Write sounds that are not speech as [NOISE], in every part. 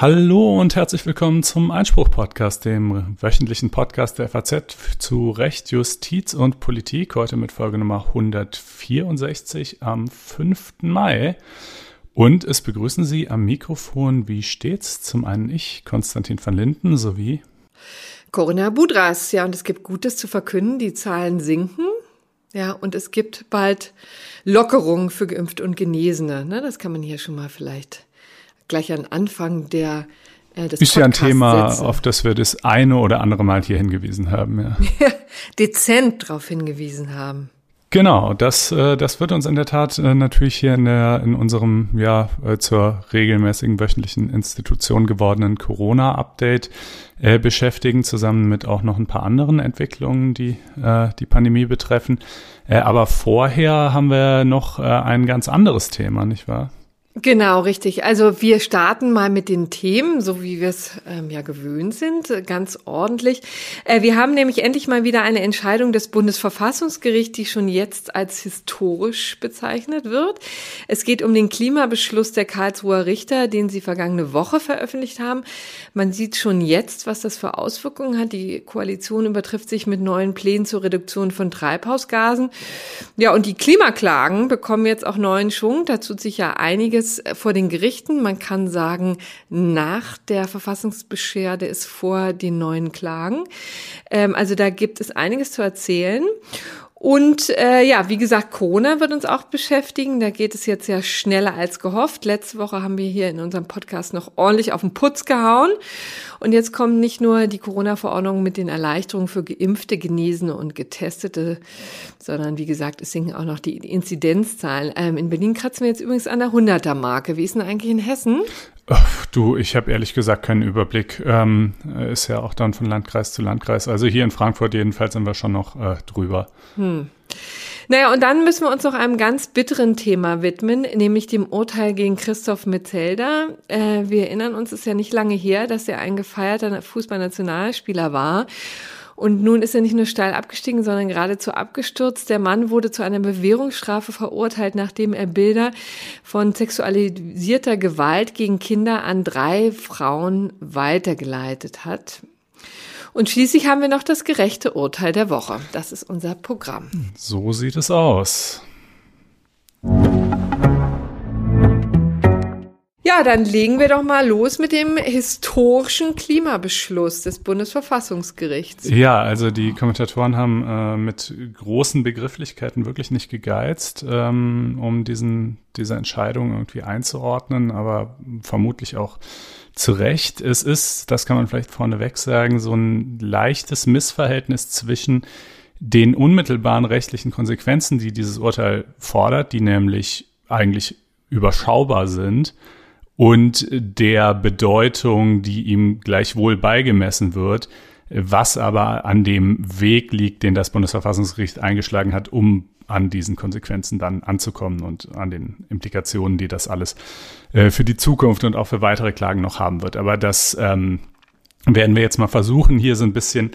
Hallo und herzlich willkommen zum Einspruch-Podcast, dem wöchentlichen Podcast der FAZ zu Recht, Justiz und Politik. Heute mit Folge Nummer 164 am 5. Mai. Und es begrüßen Sie am Mikrofon wie stets zum einen ich, Konstantin van Linden, sowie Corinna Budras. Ja, und es gibt Gutes zu verkünden. Die Zahlen sinken. Ja, und es gibt bald Lockerungen für Geimpfte und Genesene. Ne, das kann man hier schon mal vielleicht gleich an Anfang der äh, des Ist ja ein Thema, setzen. auf das wir das eine oder andere Mal hier hingewiesen haben. Ja. [LAUGHS] Dezent darauf hingewiesen haben. Genau, das, äh, das wird uns in der Tat äh, natürlich hier in, der, in unserem ja äh, zur regelmäßigen wöchentlichen Institution gewordenen Corona-Update äh, beschäftigen, zusammen mit auch noch ein paar anderen Entwicklungen, die äh, die Pandemie betreffen. Äh, aber vorher haben wir noch äh, ein ganz anderes Thema, nicht wahr? Genau, richtig. Also wir starten mal mit den Themen, so wie wir es ähm, ja gewöhnt sind, ganz ordentlich. Äh, wir haben nämlich endlich mal wieder eine Entscheidung des Bundesverfassungsgerichts, die schon jetzt als historisch bezeichnet wird. Es geht um den Klimabeschluss der Karlsruher Richter, den sie vergangene Woche veröffentlicht haben. Man sieht schon jetzt, was das für Auswirkungen hat. Die Koalition übertrifft sich mit neuen Plänen zur Reduktion von Treibhausgasen. Ja, und die Klimaklagen bekommen jetzt auch neuen Schwung. Da tut sich ja einiges ist vor den Gerichten. Man kann sagen, nach der Verfassungsbeschwerde ist vor den neuen Klagen. Ähm, also da gibt es einiges zu erzählen. Und äh, ja, wie gesagt, Corona wird uns auch beschäftigen. Da geht es jetzt ja schneller als gehofft. Letzte Woche haben wir hier in unserem Podcast noch ordentlich auf den Putz gehauen. Und jetzt kommen nicht nur die Corona-Verordnungen mit den Erleichterungen für Geimpfte, Genesene und Getestete, sondern wie gesagt, es sinken auch noch die Inzidenzzahlen. Ähm, in Berlin kratzen wir jetzt übrigens an der 100er-Marke. Wie ist denn eigentlich in Hessen? Du, ich habe ehrlich gesagt keinen Überblick. Ähm, ist ja auch dann von Landkreis zu Landkreis. Also hier in Frankfurt jedenfalls sind wir schon noch äh, drüber. Hm. Naja, und dann müssen wir uns noch einem ganz bitteren Thema widmen, nämlich dem Urteil gegen Christoph Metzelder. Äh, wir erinnern uns, es ist ja nicht lange her, dass er ein gefeierter Fußballnationalspieler war. Und nun ist er nicht nur steil abgestiegen, sondern geradezu abgestürzt. Der Mann wurde zu einer Bewährungsstrafe verurteilt, nachdem er Bilder von sexualisierter Gewalt gegen Kinder an drei Frauen weitergeleitet hat. Und schließlich haben wir noch das gerechte Urteil der Woche. Das ist unser Programm. So sieht es aus. Ja, dann legen wir doch mal los mit dem historischen Klimabeschluss des Bundesverfassungsgerichts. Ja, also die Kommentatoren haben äh, mit großen Begrifflichkeiten wirklich nicht gegeizt, ähm, um diesen, diese Entscheidung irgendwie einzuordnen, aber vermutlich auch zu Recht. Es ist, das kann man vielleicht vorneweg sagen, so ein leichtes Missverhältnis zwischen den unmittelbaren rechtlichen Konsequenzen, die dieses Urteil fordert, die nämlich eigentlich überschaubar sind, und der Bedeutung, die ihm gleichwohl beigemessen wird, was aber an dem Weg liegt, den das Bundesverfassungsgericht eingeschlagen hat, um an diesen Konsequenzen dann anzukommen und an den Implikationen, die das alles äh, für die Zukunft und auch für weitere Klagen noch haben wird. Aber das ähm, werden wir jetzt mal versuchen, hier so ein bisschen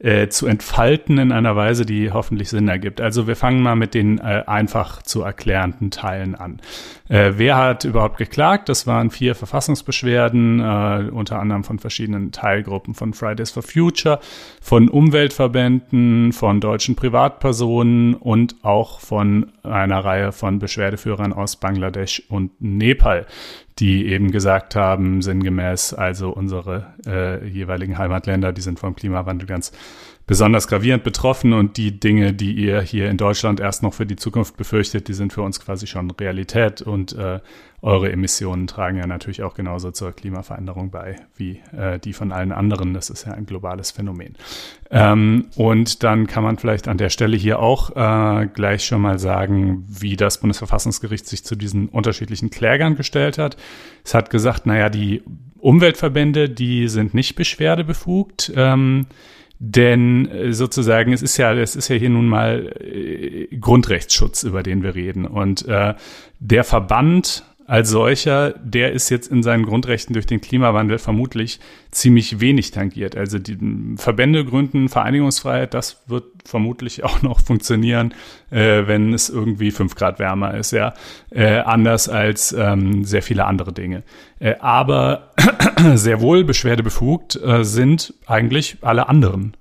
äh, zu entfalten in einer Weise, die hoffentlich Sinn ergibt. Also wir fangen mal mit den äh, einfach zu erklärenden Teilen an. Äh, wer hat überhaupt geklagt? Das waren vier Verfassungsbeschwerden, äh, unter anderem von verschiedenen Teilgruppen von Fridays for Future, von Umweltverbänden, von deutschen Privatpersonen und auch von einer Reihe von Beschwerdeführern aus Bangladesch und Nepal die eben gesagt haben, sinngemäß, also unsere äh, jeweiligen Heimatländer, die sind vom Klimawandel ganz besonders gravierend betroffen und die Dinge, die ihr hier in Deutschland erst noch für die Zukunft befürchtet, die sind für uns quasi schon Realität und äh, eure Emissionen tragen ja natürlich auch genauso zur Klimaveränderung bei wie äh, die von allen anderen. Das ist ja ein globales Phänomen. Ähm, und dann kann man vielleicht an der Stelle hier auch äh, gleich schon mal sagen, wie das Bundesverfassungsgericht sich zu diesen unterschiedlichen Klägern gestellt hat. Es hat gesagt, naja, die Umweltverbände, die sind nicht beschwerdebefugt. Ähm, denn äh, sozusagen, es ist ja, es ist ja hier nun mal äh, Grundrechtsschutz, über den wir reden. Und äh, der Verband als solcher, der ist jetzt in seinen Grundrechten durch den Klimawandel vermutlich ziemlich wenig tangiert. Also die Verbände gründen Vereinigungsfreiheit, das wird vermutlich auch noch funktionieren, äh, wenn es irgendwie fünf Grad wärmer ist, ja. Äh, anders als ähm, sehr viele andere Dinge. Äh, aber [CLEARS THROAT] sehr wohl beschwerdebefugt äh, sind eigentlich alle anderen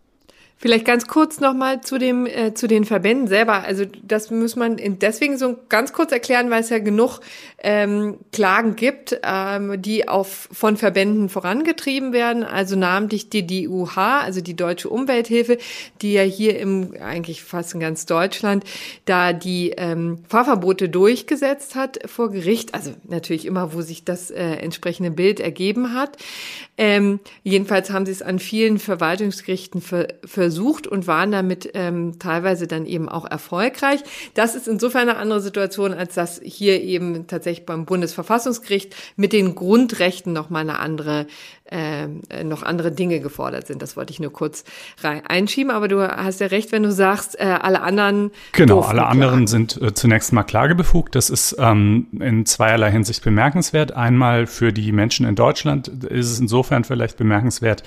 Vielleicht ganz kurz nochmal zu dem äh, zu den Verbänden selber. Also das muss man deswegen so ganz kurz erklären, weil es ja genug ähm, Klagen gibt, ähm, die auf von Verbänden vorangetrieben werden. Also namentlich die DUH, also die Deutsche Umwelthilfe, die ja hier im eigentlich fast in ganz Deutschland da die ähm, Fahrverbote durchgesetzt hat vor Gericht. Also natürlich immer, wo sich das äh, entsprechende Bild ergeben hat. Ähm, jedenfalls haben sie es an vielen Verwaltungsgerichten ver versucht und waren damit ähm, teilweise dann eben auch erfolgreich. Das ist insofern eine andere Situation, als dass hier eben tatsächlich beim Bundesverfassungsgericht mit den Grundrechten noch mal eine andere äh, noch andere Dinge gefordert sind. Das wollte ich nur kurz rein einschieben, aber du hast ja recht, wenn du sagst, äh, alle anderen. Genau, alle anderen sind äh, zunächst mal klagebefugt. Das ist ähm, in zweierlei Hinsicht bemerkenswert. Einmal für die Menschen in Deutschland ist es insofern vielleicht bemerkenswert,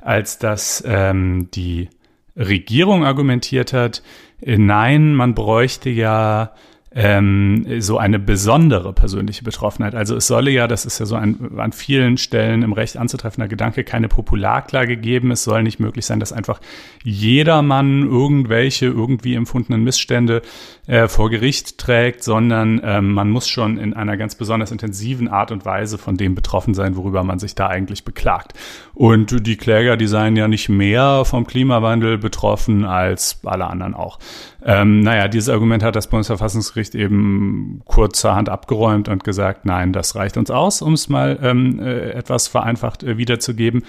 als dass ähm, die Regierung argumentiert hat, äh, nein, man bräuchte ja ähm, so eine besondere persönliche Betroffenheit. Also es solle ja, das ist ja so ein an vielen Stellen im Recht anzutreffender Gedanke, keine Popularklage geben. Es soll nicht möglich sein, dass einfach jedermann irgendwelche irgendwie empfundenen Missstände äh, vor Gericht trägt, sondern ähm, man muss schon in einer ganz besonders intensiven Art und Weise von dem betroffen sein, worüber man sich da eigentlich beklagt. Und die Kläger, die seien ja nicht mehr vom Klimawandel betroffen als alle anderen auch. Ähm, naja, dieses Argument hat das Bundesverfassungsgericht eben kurzerhand abgeräumt und gesagt, nein, das reicht uns aus, um es mal ähm, äh, etwas vereinfacht äh, wiederzugeben.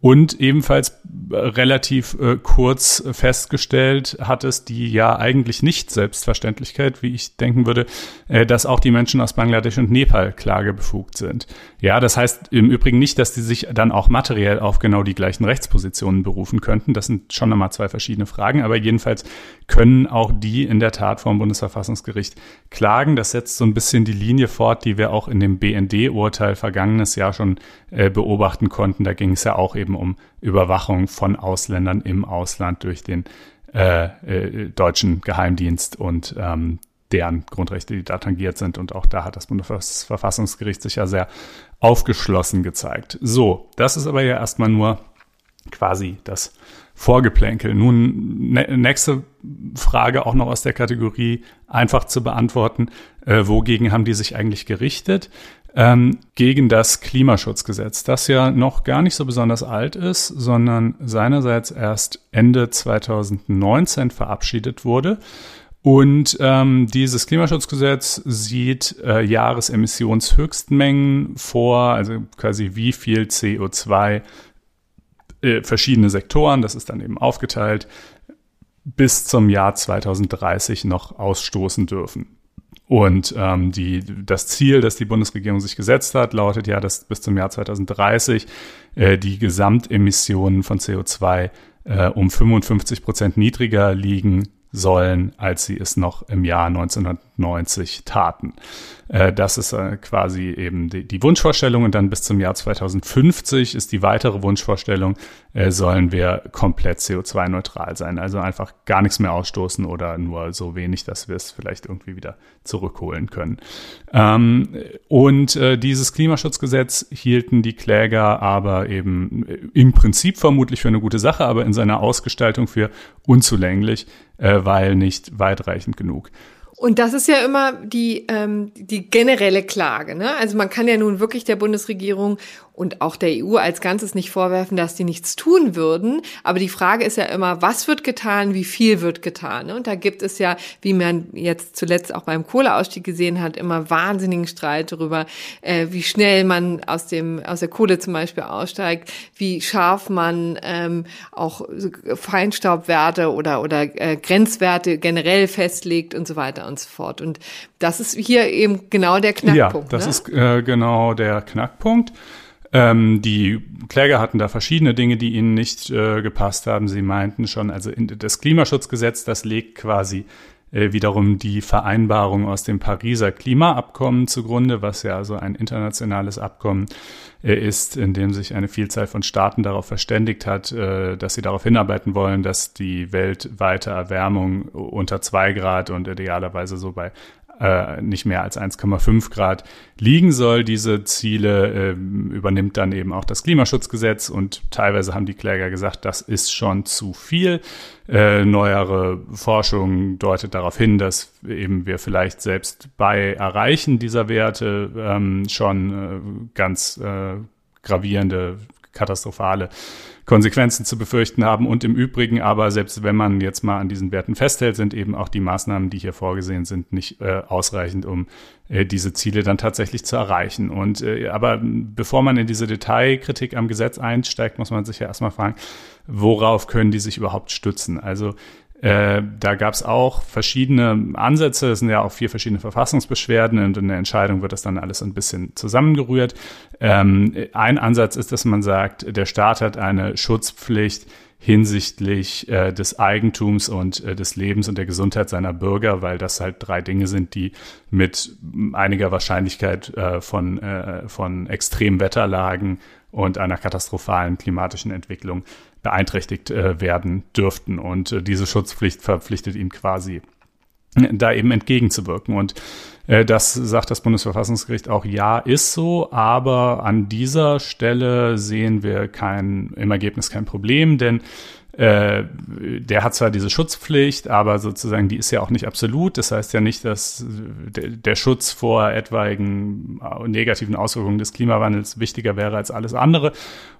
Und ebenfalls äh, relativ äh, kurz festgestellt hat es die ja eigentlich nicht Selbstverständlichkeit, wie ich denken würde, äh, dass auch die Menschen aus Bangladesch und Nepal klagebefugt sind. Ja, das heißt im Übrigen nicht, dass die sich dann auch materiell auf genau die gleichen Rechtspositionen berufen könnten. Das sind schon nochmal zwei verschiedene Fragen, aber jedenfalls können auch die in der Tat vom Bundesverfassungsgericht klagen. Das setzt so ein bisschen die Linie fort, die wir auch in dem BND-Urteil vergangenes Jahr schon äh, beobachten konnten. Da ging es ja auch eben um Überwachung von Ausländern im Ausland durch den äh, äh, deutschen Geheimdienst und ähm, deren Grundrechte, die da tangiert sind. Und auch da hat das Bundesverfassungsgericht sich ja sehr aufgeschlossen gezeigt. So, das ist aber ja erstmal nur quasi das Vorgeplänkel. Nun, nächste Frage auch noch aus der Kategorie einfach zu beantworten. Äh, wogegen haben die sich eigentlich gerichtet? Ähm, gegen das Klimaschutzgesetz, das ja noch gar nicht so besonders alt ist, sondern seinerseits erst Ende 2019 verabschiedet wurde. Und ähm, dieses Klimaschutzgesetz sieht äh, Jahresemissionshöchstmengen vor, also quasi wie viel CO2 äh, verschiedene Sektoren, das ist dann eben aufgeteilt, bis zum Jahr 2030 noch ausstoßen dürfen. Und ähm, die, das Ziel, das die Bundesregierung sich gesetzt hat, lautet ja, dass bis zum Jahr 2030 äh, die Gesamtemissionen von CO2 äh, um 55 Prozent niedriger liegen sollen, als sie es noch im Jahr 1990 taten. Äh, das ist äh, quasi eben die, die, Wunschvorstellung und dann bis zum Jahr 2050 ist die weitere Wunschvorstellung, äh, sollen wir komplett CO2-neutral sein. Also einfach gar nichts mehr ausstoßen oder nur so wenig, dass wir es vielleicht irgendwie wieder zurückholen können. Ähm, und äh, dieses Klimaschutzgesetz hielten die Kläger aber eben im Prinzip vermutlich für eine gute Sache, aber in seiner Ausgestaltung für unzulänglich, weil nicht weitreichend genug. Und das ist ja immer die, ähm, die generelle Klage. Ne? Also man kann ja nun wirklich der Bundesregierung und auch der EU als Ganzes nicht vorwerfen, dass die nichts tun würden. Aber die Frage ist ja immer, was wird getan, wie viel wird getan. Ne? Und da gibt es ja, wie man jetzt zuletzt auch beim Kohleausstieg gesehen hat, immer wahnsinnigen Streit darüber, äh, wie schnell man aus dem aus der Kohle zum Beispiel aussteigt, wie scharf man ähm, auch Feinstaubwerte oder oder äh, Grenzwerte generell festlegt und so weiter und so fort. Und das ist hier eben genau der Knackpunkt. Ja, das ne? ist äh, genau der Knackpunkt. Ähm, die Kläger hatten da verschiedene Dinge, die ihnen nicht äh, gepasst haben. Sie meinten schon, also in, das Klimaschutzgesetz, das legt quasi äh, wiederum die Vereinbarung aus dem Pariser Klimaabkommen zugrunde, was ja also ein internationales Abkommen äh, ist, in dem sich eine Vielzahl von Staaten darauf verständigt hat, äh, dass sie darauf hinarbeiten wollen, dass die weltweite Erwärmung unter zwei Grad und idealerweise so bei äh, nicht mehr als 1,5 Grad liegen soll. Diese Ziele äh, übernimmt dann eben auch das Klimaschutzgesetz und teilweise haben die Kläger gesagt, das ist schon zu viel. Äh, neuere Forschung deutet darauf hin, dass eben wir vielleicht selbst bei Erreichen dieser Werte ähm, schon äh, ganz äh, gravierende, katastrophale Konsequenzen zu befürchten haben. Und im Übrigen aber, selbst wenn man jetzt mal an diesen Werten festhält, sind eben auch die Maßnahmen, die hier vorgesehen sind, nicht äh, ausreichend, um äh, diese Ziele dann tatsächlich zu erreichen. Und äh, aber bevor man in diese Detailkritik am Gesetz einsteigt, muss man sich ja erstmal fragen, worauf können die sich überhaupt stützen? Also äh, da gab es auch verschiedene Ansätze. Es sind ja auch vier verschiedene Verfassungsbeschwerden und in der Entscheidung wird das dann alles ein bisschen zusammengerührt. Ähm, ein Ansatz ist, dass man sagt, der Staat hat eine Schutzpflicht hinsichtlich äh, des Eigentums und äh, des Lebens und der Gesundheit seiner Bürger, weil das halt drei Dinge sind, die mit einiger Wahrscheinlichkeit äh, von, äh, von extremen Wetterlagen und einer katastrophalen klimatischen Entwicklung beeinträchtigt äh, werden dürften. Und äh, diese Schutzpflicht verpflichtet ihn quasi, da eben entgegenzuwirken. Und äh, das sagt das Bundesverfassungsgericht auch, ja, ist so, aber an dieser Stelle sehen wir kein, im Ergebnis kein Problem, denn äh, der hat zwar diese Schutzpflicht, aber sozusagen die ist ja auch nicht absolut. Das heißt ja nicht, dass der Schutz vor etwaigen negativen Auswirkungen des Klimawandels wichtiger wäre als alles andere.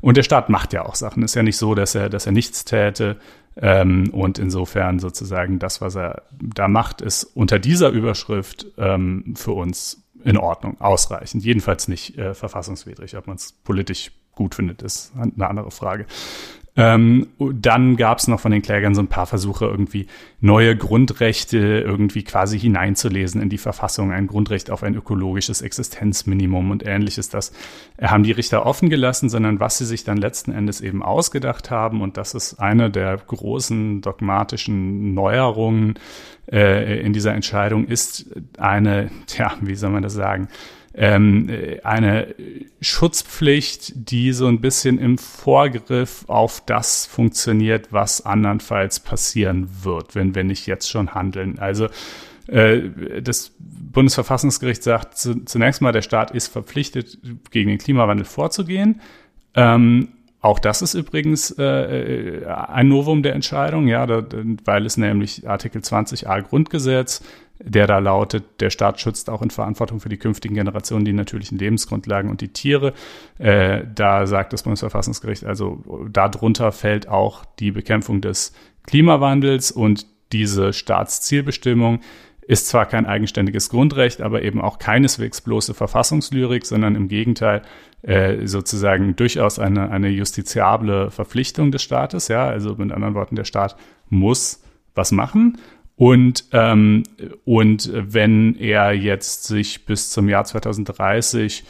Und der Staat macht ja auch Sachen. Ist ja nicht so, dass er, dass er nichts täte. Ähm, und insofern sozusagen das, was er da macht, ist unter dieser Überschrift ähm, für uns in Ordnung, ausreichend. Jedenfalls nicht äh, verfassungswidrig. Ob man es politisch gut findet, ist eine andere Frage. Ähm, dann gab es noch von den Klägern so ein paar Versuche, irgendwie neue Grundrechte irgendwie quasi hineinzulesen in die Verfassung, ein Grundrecht auf ein ökologisches Existenzminimum und ähnliches. Das haben die Richter offen gelassen, sondern was sie sich dann letzten Endes eben ausgedacht haben, und das ist eine der großen dogmatischen Neuerungen äh, in dieser Entscheidung, ist eine, ja, wie soll man das sagen, ähm, eine Schutzpflicht, die so ein bisschen im Vorgriff auf das funktioniert, was andernfalls passieren wird, wenn wir nicht jetzt schon handeln. Also äh, das Bundesverfassungsgericht sagt zunächst mal, der Staat ist verpflichtet, gegen den Klimawandel vorzugehen. Ähm, auch das ist übrigens äh, ein Novum der Entscheidung, ja, da, weil es nämlich Artikel 20a Grundgesetz der da lautet, der Staat schützt auch in Verantwortung für die künftigen Generationen die natürlichen Lebensgrundlagen und die Tiere. Äh, da sagt das Bundesverfassungsgericht, also darunter fällt auch die Bekämpfung des Klimawandels und diese Staatszielbestimmung ist zwar kein eigenständiges Grundrecht, aber eben auch keineswegs bloße Verfassungslyrik, sondern im Gegenteil äh, sozusagen durchaus eine, eine justiziable Verpflichtung des Staates. Ja, also mit anderen Worten, der Staat muss was machen und, ähm, und wenn er jetzt sich bis zum Jahr 2030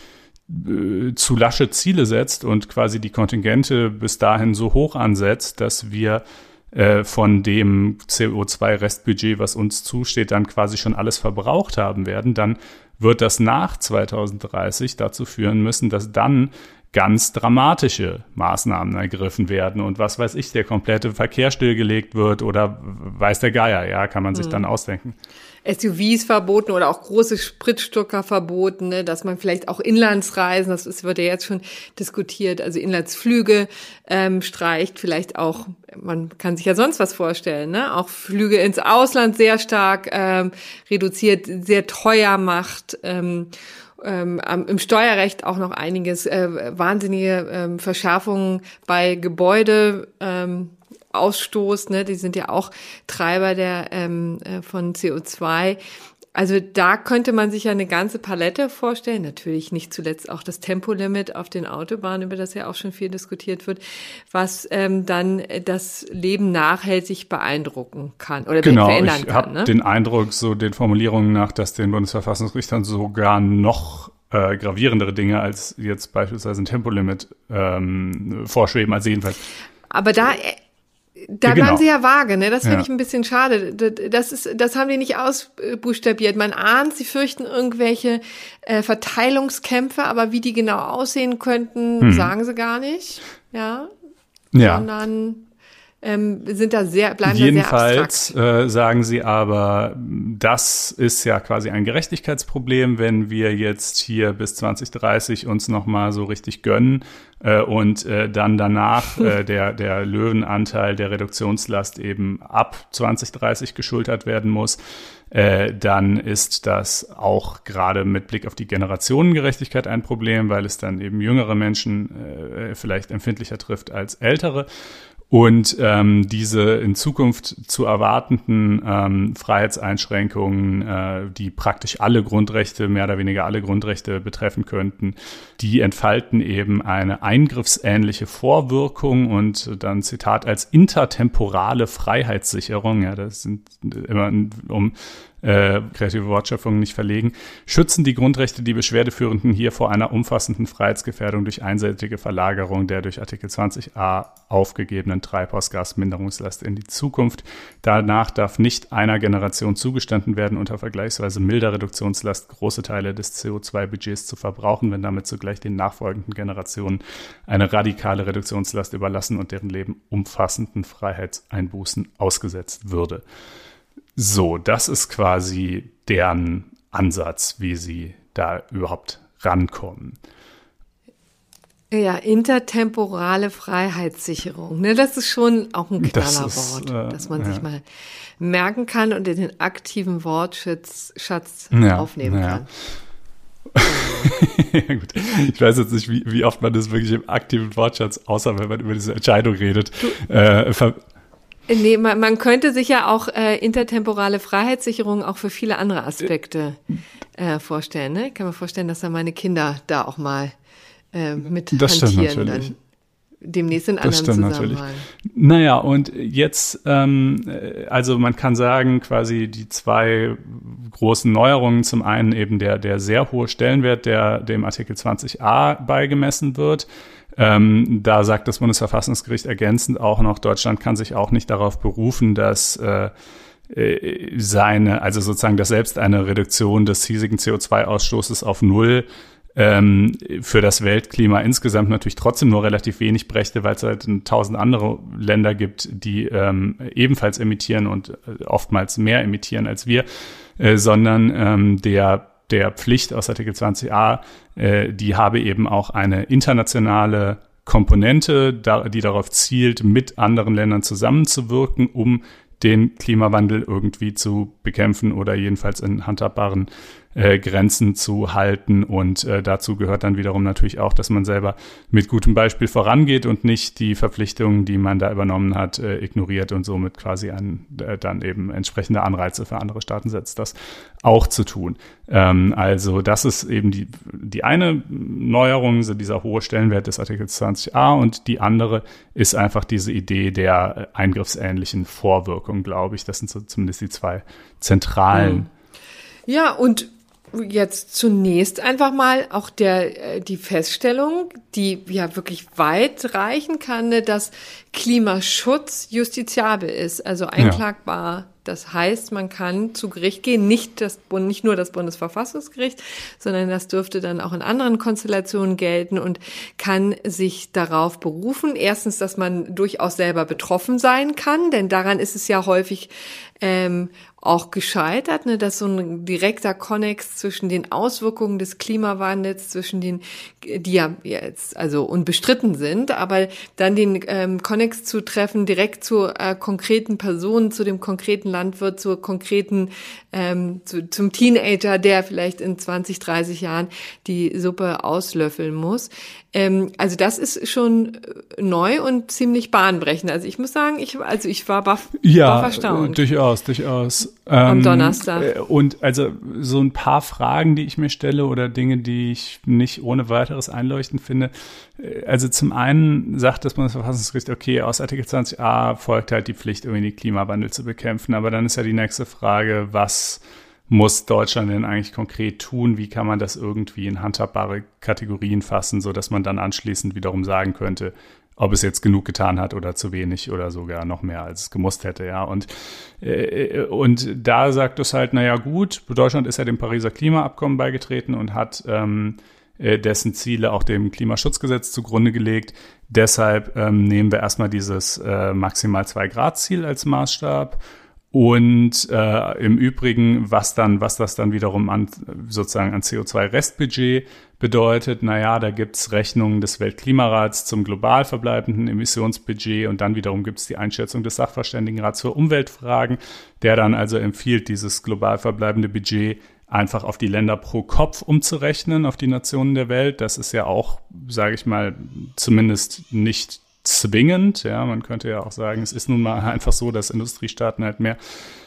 äh, zu lasche Ziele setzt und quasi die Kontingente bis dahin so hoch ansetzt, dass wir äh, von dem CO2-Restbudget, was uns zusteht, dann quasi schon alles verbraucht haben werden, dann wird das nach 2030 dazu führen müssen, dass dann ganz dramatische Maßnahmen ergriffen werden und was weiß ich, der komplette Verkehr stillgelegt wird oder weiß der Geier, ja, kann man sich mhm. dann ausdenken. SUVs verboten oder auch große Spritstucker verboten, ne, dass man vielleicht auch Inlandsreisen, das ist, wird ja jetzt schon diskutiert, also Inlandsflüge ähm, streicht, vielleicht auch, man kann sich ja sonst was vorstellen, ne, auch Flüge ins Ausland sehr stark ähm, reduziert, sehr teuer macht. Ähm, ähm, im Steuerrecht auch noch einiges, äh, wahnsinnige ähm, Verschärfungen bei Gebäude. Ähm, Ausstoß, ne, die sind ja auch Treiber der ähm, äh, von CO2. Also da könnte man sich ja eine ganze Palette vorstellen. Natürlich nicht zuletzt auch das Tempolimit auf den Autobahnen, über das ja auch schon viel diskutiert wird, was ähm, dann das Leben nachhaltig beeindrucken kann oder genau, verändern kann. Ich ne? den Eindruck, so den Formulierungen nach, dass den Bundesverfassungsrichtern sogar noch äh, gravierendere Dinge als jetzt beispielsweise ein Tempolimit ähm, vorschweben, also jedenfalls. Aber da Da Ja, genau. waren sie ja vage, ne? Das finde Ja. ich ein bisschen schade. Das, ist, das haben die nicht ausbuchstabiert. Man ahnt, sie fürchten irgendwelche äh, Verteilungskämpfe, aber wie die genau aussehen könnten, sagen sie gar nicht. Ja. Hm. Ja. Sondern ähm, sind da sehr, bleiben da sehr Jedenfalls abstrakt. äh, sagen sie aber, das ist ja quasi ein Gerechtigkeitsproblem, wenn wir jetzt hier bis 2030 uns nochmal so richtig gönnen äh, und äh, dann danach äh, [LAUGHS] der, der Löwenanteil der Reduktionslast eben ab 2030 geschultert werden muss. Äh, dann ist das auch gerade mit Blick auf die Generationengerechtigkeit ein Problem, weil es dann eben jüngere Menschen äh, vielleicht empfindlicher trifft als ältere. Und ähm, diese in Zukunft zu erwartenden ähm, Freiheitseinschränkungen, äh, die praktisch alle Grundrechte, mehr oder weniger alle Grundrechte betreffen könnten, die entfalten eben eine eingriffsähnliche Vorwirkung und dann Zitat als intertemporale Freiheitssicherung, ja, das sind immer um äh, kreative Wortschöpfungen nicht verlegen, schützen die Grundrechte die Beschwerdeführenden hier vor einer umfassenden Freiheitsgefährdung durch einseitige Verlagerung der durch Artikel 20a aufgegebenen Treibhausgasminderungslast in die Zukunft. Danach darf nicht einer Generation zugestanden werden, unter vergleichsweise milder Reduktionslast große Teile des CO2-Budgets zu verbrauchen, wenn damit zugleich den nachfolgenden Generationen eine radikale Reduktionslast überlassen und deren Leben umfassenden Freiheitseinbußen ausgesetzt würde. So, das ist quasi deren Ansatz, wie sie da überhaupt rankommen. Ja, intertemporale Freiheitssicherung. Ne, das ist schon auch ein Das Knallerwort, ist, äh, das man ja. sich mal merken kann und in den aktiven Wortschatz Schatz Ja, aufnehmen ja. kann. [LAUGHS] ja, gut. Ich weiß jetzt nicht, wie, wie oft man das wirklich im aktiven Wortschatz, außer wenn man über diese Entscheidung redet, äh, ver Nee, man, man könnte sich ja auch äh, intertemporale Freiheitssicherung auch für viele andere Aspekte äh, vorstellen. Ne? Ich kann mir vorstellen, dass da meine Kinder da auch mal äh, mit Das stimmt hantieren natürlich. dann demnächst in Das anderen stimmt natürlich. Naja, und jetzt, ähm, äh, also man kann sagen, quasi die zwei großen Neuerungen, zum einen eben der, der sehr hohe Stellenwert, der dem Artikel 20a beigemessen wird. Ähm, da sagt das Bundesverfassungsgericht ergänzend auch noch, Deutschland kann sich auch nicht darauf berufen, dass äh, äh, seine, also sozusagen, dass selbst eine Reduktion des hiesigen CO2-Ausstoßes auf Null ähm, für das Weltklima insgesamt natürlich trotzdem nur relativ wenig brächte, weil es halt tausend andere Länder gibt, die ähm, ebenfalls emittieren und äh, oftmals mehr emittieren als wir, äh, sondern ähm, der der Pflicht aus Artikel 20a, äh, die habe eben auch eine internationale Komponente, da, die darauf zielt, mit anderen Ländern zusammenzuwirken, um den Klimawandel irgendwie zu bekämpfen oder jedenfalls in handhabbaren äh, Grenzen zu halten. Und äh, dazu gehört dann wiederum natürlich auch, dass man selber mit gutem Beispiel vorangeht und nicht die Verpflichtungen, die man da übernommen hat, äh, ignoriert und somit quasi an, äh, dann eben entsprechende Anreize für andere Staaten setzt, das auch zu tun. Ähm, also das ist eben die, die eine Neuerung, so dieser hohe Stellenwert des Artikels 20a und die andere ist einfach diese Idee der äh, eingriffsähnlichen Vorwirkung, glaube ich. Das sind so zumindest die zwei zentralen Ja, und jetzt zunächst einfach mal auch der, äh, die Feststellung, die ja wirklich weit reichen kann, ne, dass Klimaschutz justiziabel ist, also einklagbar. Das heißt, man kann zu Gericht gehen, nicht, das, nicht nur das Bundesverfassungsgericht, sondern das dürfte dann auch in anderen Konstellationen gelten und kann sich darauf berufen. Erstens, dass man durchaus selber betroffen sein kann, denn daran ist es ja häufig ähm, auch gescheitert, ne, dass so ein direkter Konnex zwischen den Auswirkungen des Klimawandels, zwischen den, die ja jetzt also unbestritten sind, aber dann den ähm, Konnex zu treffen, direkt zur äh, konkreten Person, zu dem konkreten Landwirt, zur konkreten, ähm, zu, zum Teenager, der vielleicht in 20, 30 Jahren die Suppe auslöffeln muss. Ähm, also das ist schon äh, neu und ziemlich bahnbrechend. Also ich muss sagen, ich, also ich war baff, Ja, baff erstaunt. äh, durchaus, durchaus. Am Ähm, Donnerstag. äh, Und also so ein paar Fragen, die ich mir stelle oder Dinge, die ich nicht ohne weiteres einleuchtend finde. Äh, Also zum einen sagt das Bundesverfassungsgericht, okay, aus Artikel 20a folgt halt die Pflicht, irgendwie den Klimawandel zu bekämpfen. Aber dann ist ja die nächste Frage, was muss Deutschland denn eigentlich konkret tun? Wie kann man das irgendwie in handhabbare Kategorien fassen, so dass man dann anschließend wiederum sagen könnte, ob es jetzt genug getan hat oder zu wenig oder sogar noch mehr als es gemusst hätte, ja. Und, äh, und da sagt es halt, naja gut, Deutschland ist ja dem Pariser Klimaabkommen beigetreten und hat ähm, äh, dessen Ziele auch dem Klimaschutzgesetz zugrunde gelegt. Deshalb ähm, nehmen wir erstmal dieses äh, maximal zwei Grad Ziel als Maßstab und äh, im Übrigen, was dann, was das dann wiederum an sozusagen an CO2-Restbudget bedeutet, naja, da gibt's Rechnungen des Weltklimarats zum global verbleibenden Emissionsbudget und dann wiederum gibt's die Einschätzung des Sachverständigenrats für Umweltfragen, der dann also empfiehlt, dieses global verbleibende Budget einfach auf die Länder pro Kopf umzurechnen, auf die Nationen der Welt. Das ist ja auch, sage ich mal, zumindest nicht zwingend. Ja, man könnte ja auch sagen, es ist nun mal einfach so, dass Industriestaaten halt mehr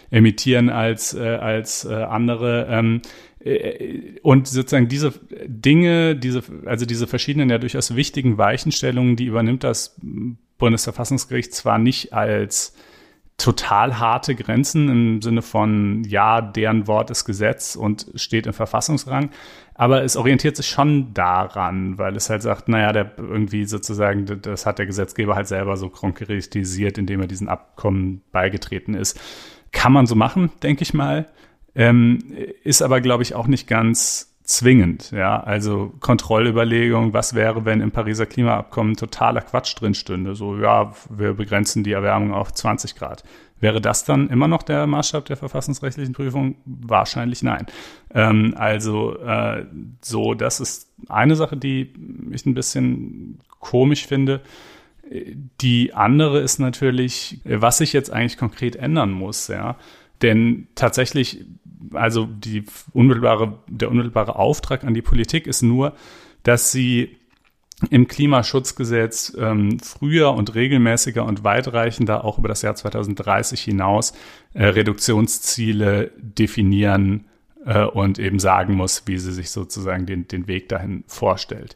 emittieren als, äh, als äh, andere. Ähm, äh, und sozusagen diese Dinge, diese, also diese verschiedenen ja durchaus wichtigen Weichenstellungen, die übernimmt das Bundesverfassungsgericht zwar nicht als total harte Grenzen im Sinne von, ja, deren Wort ist Gesetz und steht im Verfassungsrang. Aber es orientiert sich schon daran, weil es halt sagt, naja, der irgendwie sozusagen, das hat der Gesetzgeber halt selber so konkretisiert, indem er diesen Abkommen beigetreten ist. Kann man so machen, denke ich mal. Ähm, ist aber, glaube ich, auch nicht ganz zwingend. Ja, also Kontrollüberlegung, was wäre, wenn im Pariser Klimaabkommen totaler Quatsch drin stünde? So, ja, wir begrenzen die Erwärmung auf 20 Grad. Wäre das dann immer noch der Maßstab der verfassungsrechtlichen Prüfung? Wahrscheinlich nein. Ähm, also äh, so, das ist eine Sache, die ich ein bisschen komisch finde. Die andere ist natürlich, was sich jetzt eigentlich konkret ändern muss, ja. Denn tatsächlich also die unmittelbare, der unmittelbare Auftrag an die Politik ist nur, dass sie im Klimaschutzgesetz ähm, früher und regelmäßiger und weitreichender auch über das Jahr 2030 hinaus äh, Reduktionsziele definieren äh, und eben sagen muss, wie sie sich sozusagen den, den Weg dahin vorstellt.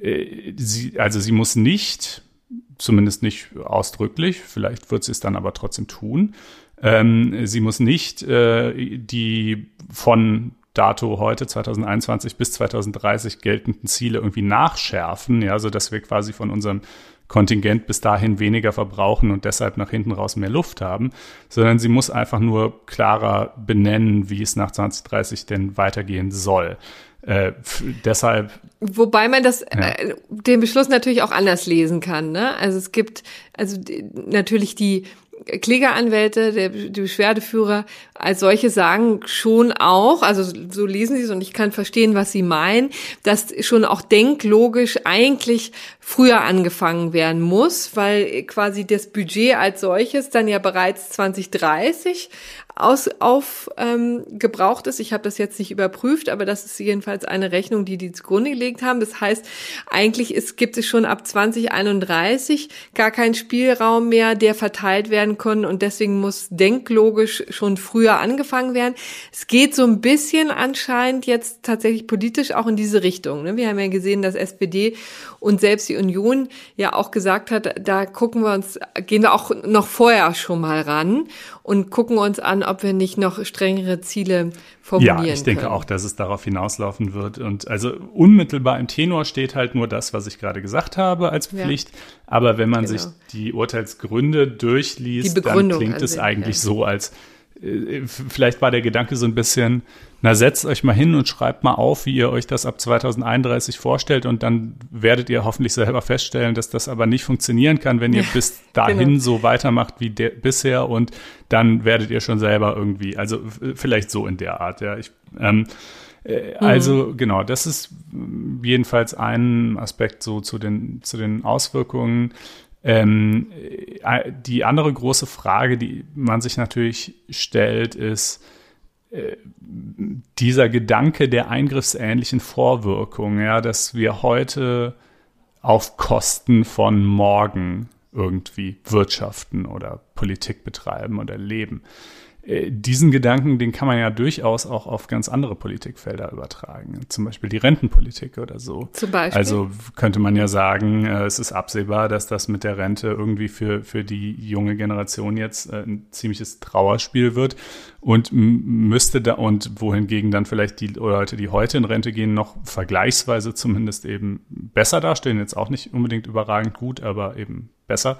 Äh, sie, also sie muss nicht, zumindest nicht ausdrücklich, vielleicht wird sie es dann aber trotzdem tun, ähm, sie muss nicht äh, die von dato heute 2021 bis 2030 geltenden Ziele irgendwie nachschärfen, ja, so dass wir quasi von unserem Kontingent bis dahin weniger verbrauchen und deshalb nach hinten raus mehr Luft haben, sondern sie muss einfach nur klarer benennen, wie es nach 2030 denn weitergehen soll. Äh, deshalb. Wobei man das, ja. äh, den Beschluss natürlich auch anders lesen kann. Ne? Also es gibt also natürlich die Klägeranwälte, der, die Beschwerdeführer als solche sagen schon auch, also so lesen sie es und ich kann verstehen, was sie meinen, dass schon auch denklogisch eigentlich früher angefangen werden muss, weil quasi das Budget als solches dann ja bereits 2030 aus, auf ähm, ist. Ich habe das jetzt nicht überprüft, aber das ist jedenfalls eine Rechnung, die die zugrunde gelegt haben. Das heißt, eigentlich ist, gibt es schon ab 2031 gar keinen Spielraum mehr, der verteilt werden kann und deswegen muss denklogisch schon früher angefangen werden. Es geht so ein bisschen anscheinend jetzt tatsächlich politisch auch in diese Richtung. Ne? Wir haben ja gesehen, dass SPD und selbst die Union ja auch gesagt hat, da gucken wir uns, gehen wir auch noch vorher schon mal ran und gucken uns an, ob wir nicht noch strengere Ziele formulieren Ja, ich denke können. auch, dass es darauf hinauslaufen wird. Und also unmittelbar im Tenor steht halt nur das, was ich gerade gesagt habe als Pflicht. Ja. Aber wenn man genau. sich die Urteilsgründe durchliest, dann klingt es eigentlich ja. so, als vielleicht war der Gedanke so ein bisschen, na setzt euch mal hin und schreibt mal auf, wie ihr euch das ab 2031 vorstellt und dann werdet ihr hoffentlich selber feststellen, dass das aber nicht funktionieren kann, wenn ihr ja, bis [LAUGHS] dahin genau. so weitermacht wie bisher und dann werdet ihr schon selber irgendwie, also vielleicht so in der Art, ja. Ich, ähm, äh, mhm. also genau, das ist jedenfalls ein Aspekt so zu den, zu den Auswirkungen. Ähm, äh, die andere große Frage, die man sich natürlich stellt, ist, äh, dieser Gedanke der eingriffsähnlichen Vorwirkung, ja, dass wir heute auf Kosten von morgen irgendwie wirtschaften oder Politik betreiben oder leben. Äh, diesen Gedanken, den kann man ja durchaus auch auf ganz andere Politikfelder übertragen, zum Beispiel die Rentenpolitik oder so. Zum Beispiel. Also könnte man ja sagen, äh, es ist absehbar, dass das mit der Rente irgendwie für, für die junge Generation jetzt äh, ein ziemliches Trauerspiel wird und müsste da, und wohingegen dann vielleicht die Leute, die heute in Rente gehen, noch vergleichsweise zumindest eben besser dastehen, jetzt auch nicht unbedingt überragend gut, aber eben besser.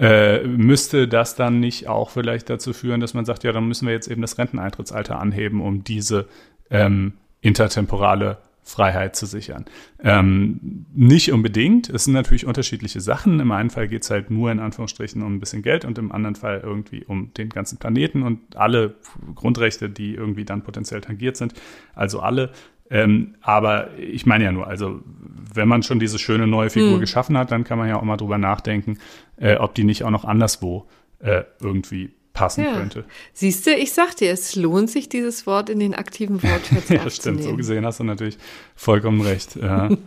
Äh, müsste das dann nicht auch vielleicht dazu führen, dass man sagt, ja, dann müssen wir jetzt eben das Renteneintrittsalter anheben, um diese ähm, intertemporale Freiheit zu sichern. Ähm, nicht unbedingt. Es sind natürlich unterschiedliche Sachen. Im einen Fall geht es halt nur in Anführungsstrichen um ein bisschen Geld und im anderen Fall irgendwie um den ganzen Planeten und alle Grundrechte, die irgendwie dann potenziell tangiert sind. Also alle. Ähm, aber ich meine ja nur, also wenn man schon diese schöne neue Figur hm. geschaffen hat, dann kann man ja auch mal drüber nachdenken, äh, ob die nicht auch noch anderswo äh, irgendwie passen ja. könnte. Siehst du, ich sag dir, es lohnt sich, dieses Wort in den aktiven [LAUGHS] Wortschatz Ja, stimmt. So gesehen hast du natürlich vollkommen recht. Ja. [LAUGHS]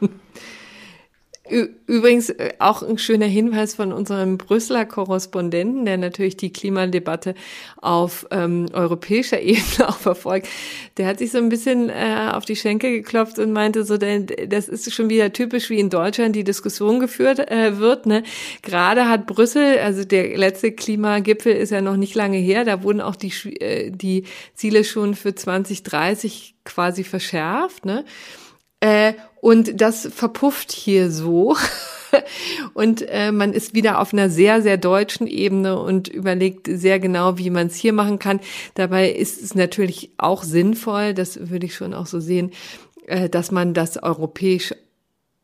Übrigens äh, auch ein schöner Hinweis von unserem Brüsseler Korrespondenten, der natürlich die Klimadebatte auf ähm, europäischer [LAUGHS] Ebene auch verfolgt. Der hat sich so ein bisschen äh, auf die Schenkel geklopft und meinte so, denn das ist schon wieder typisch, wie in Deutschland die Diskussion geführt äh, wird. Ne? Gerade hat Brüssel, also der letzte Klimagipfel ist ja noch nicht lange her, da wurden auch die, äh, die Ziele schon für 2030 quasi verschärft. Ne? Und das verpufft hier so. [LAUGHS] und äh, man ist wieder auf einer sehr, sehr deutschen Ebene und überlegt sehr genau, wie man es hier machen kann. Dabei ist es natürlich auch sinnvoll, das würde ich schon auch so sehen, äh, dass man das europäisch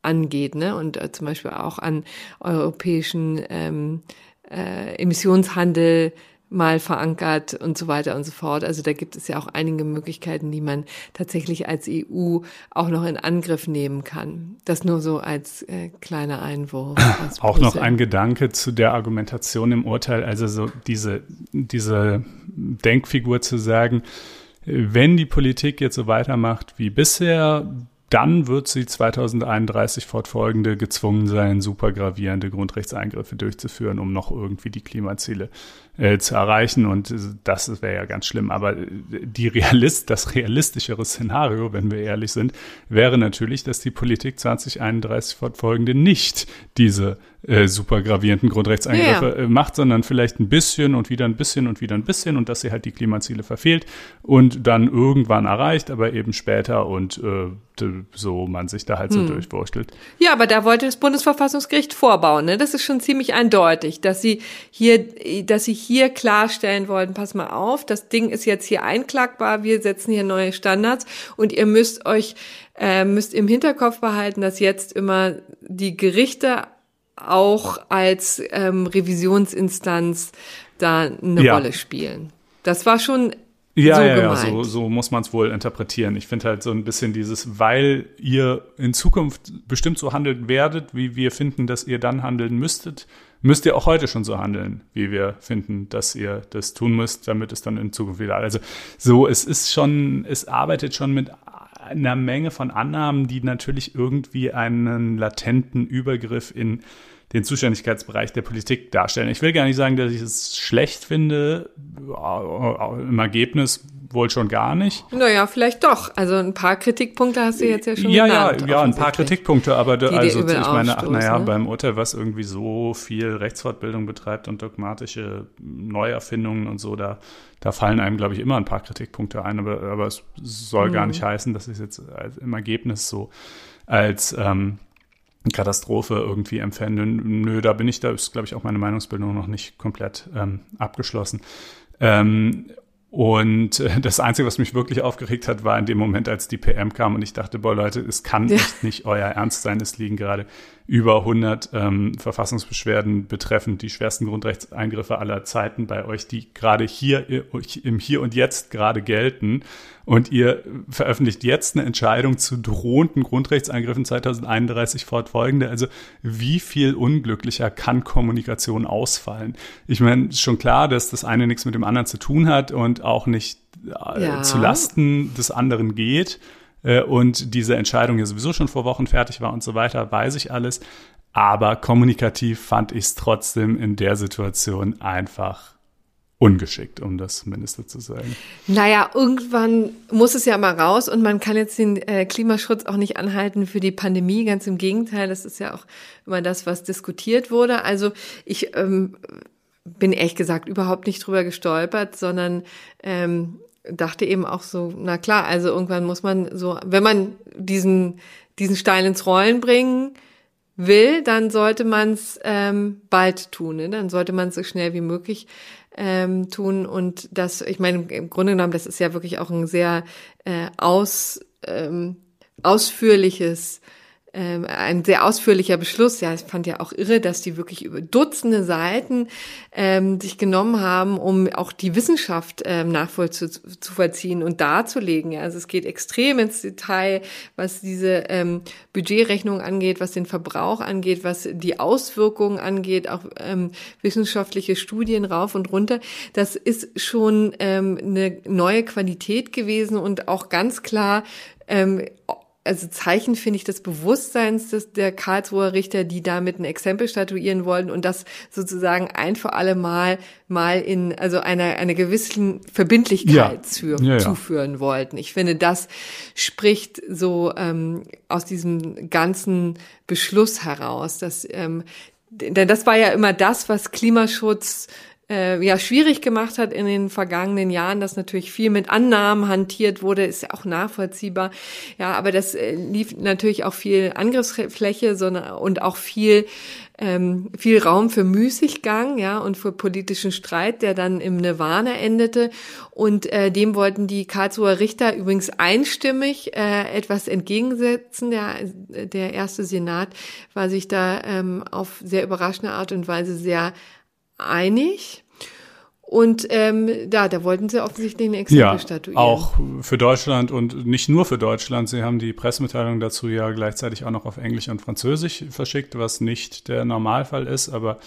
angeht, ne? Und äh, zum Beispiel auch an europäischen ähm, äh, Emissionshandel mal verankert und so weiter und so fort. Also da gibt es ja auch einige Möglichkeiten, die man tatsächlich als EU auch noch in Angriff nehmen kann. Das nur so als äh, kleiner Einwurf. Auch noch ein Gedanke zu der Argumentation im Urteil, also so diese, diese Denkfigur zu sagen, wenn die Politik jetzt so weitermacht wie bisher, dann wird sie 2031 fortfolgende gezwungen sein, super gravierende Grundrechtseingriffe durchzuführen, um noch irgendwie die Klimaziele äh, zu erreichen. Und das wäre ja ganz schlimm. Aber die Realist, das realistischere Szenario, wenn wir ehrlich sind, wäre natürlich, dass die Politik 2031 fortfolgende nicht diese äh, super gravierenden Grundrechtseingriffe ja. äh, macht, sondern vielleicht ein bisschen und wieder ein bisschen und wieder ein bisschen und dass sie halt die Klimaziele verfehlt und dann irgendwann erreicht, aber eben später und äh, so man sich da halt so hm. durchwurschtelt. Ja, aber da wollte das Bundesverfassungsgericht vorbauen. Ne? Das ist schon ziemlich eindeutig, dass sie hier, dass sie hier klarstellen wollten, pass mal auf, das Ding ist jetzt hier einklagbar, wir setzen hier neue Standards und ihr müsst euch, äh, müsst im Hinterkopf behalten, dass jetzt immer die Gerichte auch als ähm, Revisionsinstanz da eine ja. Rolle spielen. Das war schon ja, so ja, ja, so, so muss man es wohl interpretieren. Ich finde halt so ein bisschen dieses, weil ihr in Zukunft bestimmt so handeln werdet, wie wir finden, dass ihr dann handeln müsstet, müsst ihr auch heute schon so handeln, wie wir finden, dass ihr das tun müsst, damit es dann in Zukunft wieder. Also so, es ist schon, es arbeitet schon mit einer Menge von Annahmen, die natürlich irgendwie einen latenten Übergriff in den Zuständigkeitsbereich der Politik darstellen. Ich will gar nicht sagen, dass ich es schlecht finde, im Ergebnis wohl schon gar nicht. Naja, vielleicht doch. Also ein paar Kritikpunkte hast du jetzt ja schon ja, genannt. Ja, ja, ein paar Kritikpunkte, aber die also ich meine, ach naja, ne? beim Urteil, was irgendwie so viel Rechtsfortbildung betreibt und dogmatische Neuerfindungen und so, da, da fallen einem, glaube ich, immer ein paar Kritikpunkte ein, aber, aber es soll mhm. gar nicht heißen, dass ich es jetzt im Ergebnis so als ähm, Katastrophe irgendwie empfände. Nö, da bin ich, da ist, glaube ich, auch meine Meinungsbildung noch nicht komplett ähm, abgeschlossen. Ähm, und äh, das Einzige, was mich wirklich aufgeregt hat, war in dem Moment, als die PM kam und ich dachte, boah Leute, es kann ja. echt nicht euer Ernst sein. Es liegen gerade über 100 ähm, Verfassungsbeschwerden betreffend die schwersten Grundrechtseingriffe aller Zeiten bei euch, die gerade hier im Hier und Jetzt gerade gelten. Und ihr veröffentlicht jetzt eine Entscheidung zu drohenden Grundrechtseingriffen 2031 fortfolgende. Also wie viel unglücklicher kann Kommunikation ausfallen? Ich meine, schon klar, dass das eine nichts mit dem anderen zu tun hat und auch nicht äh, ja. zu Lasten des anderen geht und diese Entscheidung ja sowieso schon vor Wochen fertig war und so weiter, weiß ich alles. Aber kommunikativ fand ich es trotzdem in der Situation einfach ungeschickt, um das Mindeste zu sagen. Naja, irgendwann muss es ja mal raus und man kann jetzt den äh, Klimaschutz auch nicht anhalten für die Pandemie. Ganz im Gegenteil, das ist ja auch immer das, was diskutiert wurde. Also ich ähm, bin ehrlich gesagt überhaupt nicht drüber gestolpert, sondern ähm, dachte eben auch so, na klar, also irgendwann muss man so, wenn man diesen, diesen Stein ins Rollen bringen will, dann sollte man es ähm, bald tun. Ne? Dann sollte man es so schnell wie möglich ähm, tun. Und das, ich meine, im Grunde genommen, das ist ja wirklich auch ein sehr äh, aus, ähm, ausführliches ähm, ein sehr ausführlicher Beschluss. Ja, ich fand ja auch irre, dass die wirklich über Dutzende Seiten ähm, sich genommen haben, um auch die Wissenschaft ähm, nachvollziehen und darzulegen. Ja, also es geht extrem ins Detail, was diese ähm, Budgetrechnung angeht, was den Verbrauch angeht, was die Auswirkungen angeht, auch ähm, wissenschaftliche Studien rauf und runter. Das ist schon ähm, eine neue Qualität gewesen und auch ganz klar ähm, also Zeichen, finde ich, des Bewusstseins des, der Karlsruher Richter, die damit ein Exempel statuieren wollen und das sozusagen ein für alle Mal mal in, also einer, einer gewissen Verbindlichkeit ja. Zu, ja, ja. zuführen wollten. Ich finde, das spricht so ähm, aus diesem ganzen Beschluss heraus, dass ähm, denn das war ja immer das, was Klimaschutz äh, ja schwierig gemacht hat in den vergangenen Jahren, dass natürlich viel mit Annahmen hantiert wurde, ist ja auch nachvollziehbar. Ja, aber das äh, lief natürlich auch viel Angriffsfläche sondern, und auch viel ähm, viel Raum für Müßiggang, ja, und für politischen Streit, der dann im Nirvana endete. Und äh, dem wollten die Karlsruher Richter übrigens einstimmig äh, etwas entgegensetzen. Der, der erste Senat war sich da ähm, auf sehr überraschende Art und Weise sehr einig. Und ähm, da, da wollten sie offensichtlich ein Exempel ja, statuieren. Auch für Deutschland und nicht nur für Deutschland. Sie haben die Pressemitteilung dazu ja gleichzeitig auch noch auf Englisch und Französisch verschickt, was nicht der Normalfall ist, aber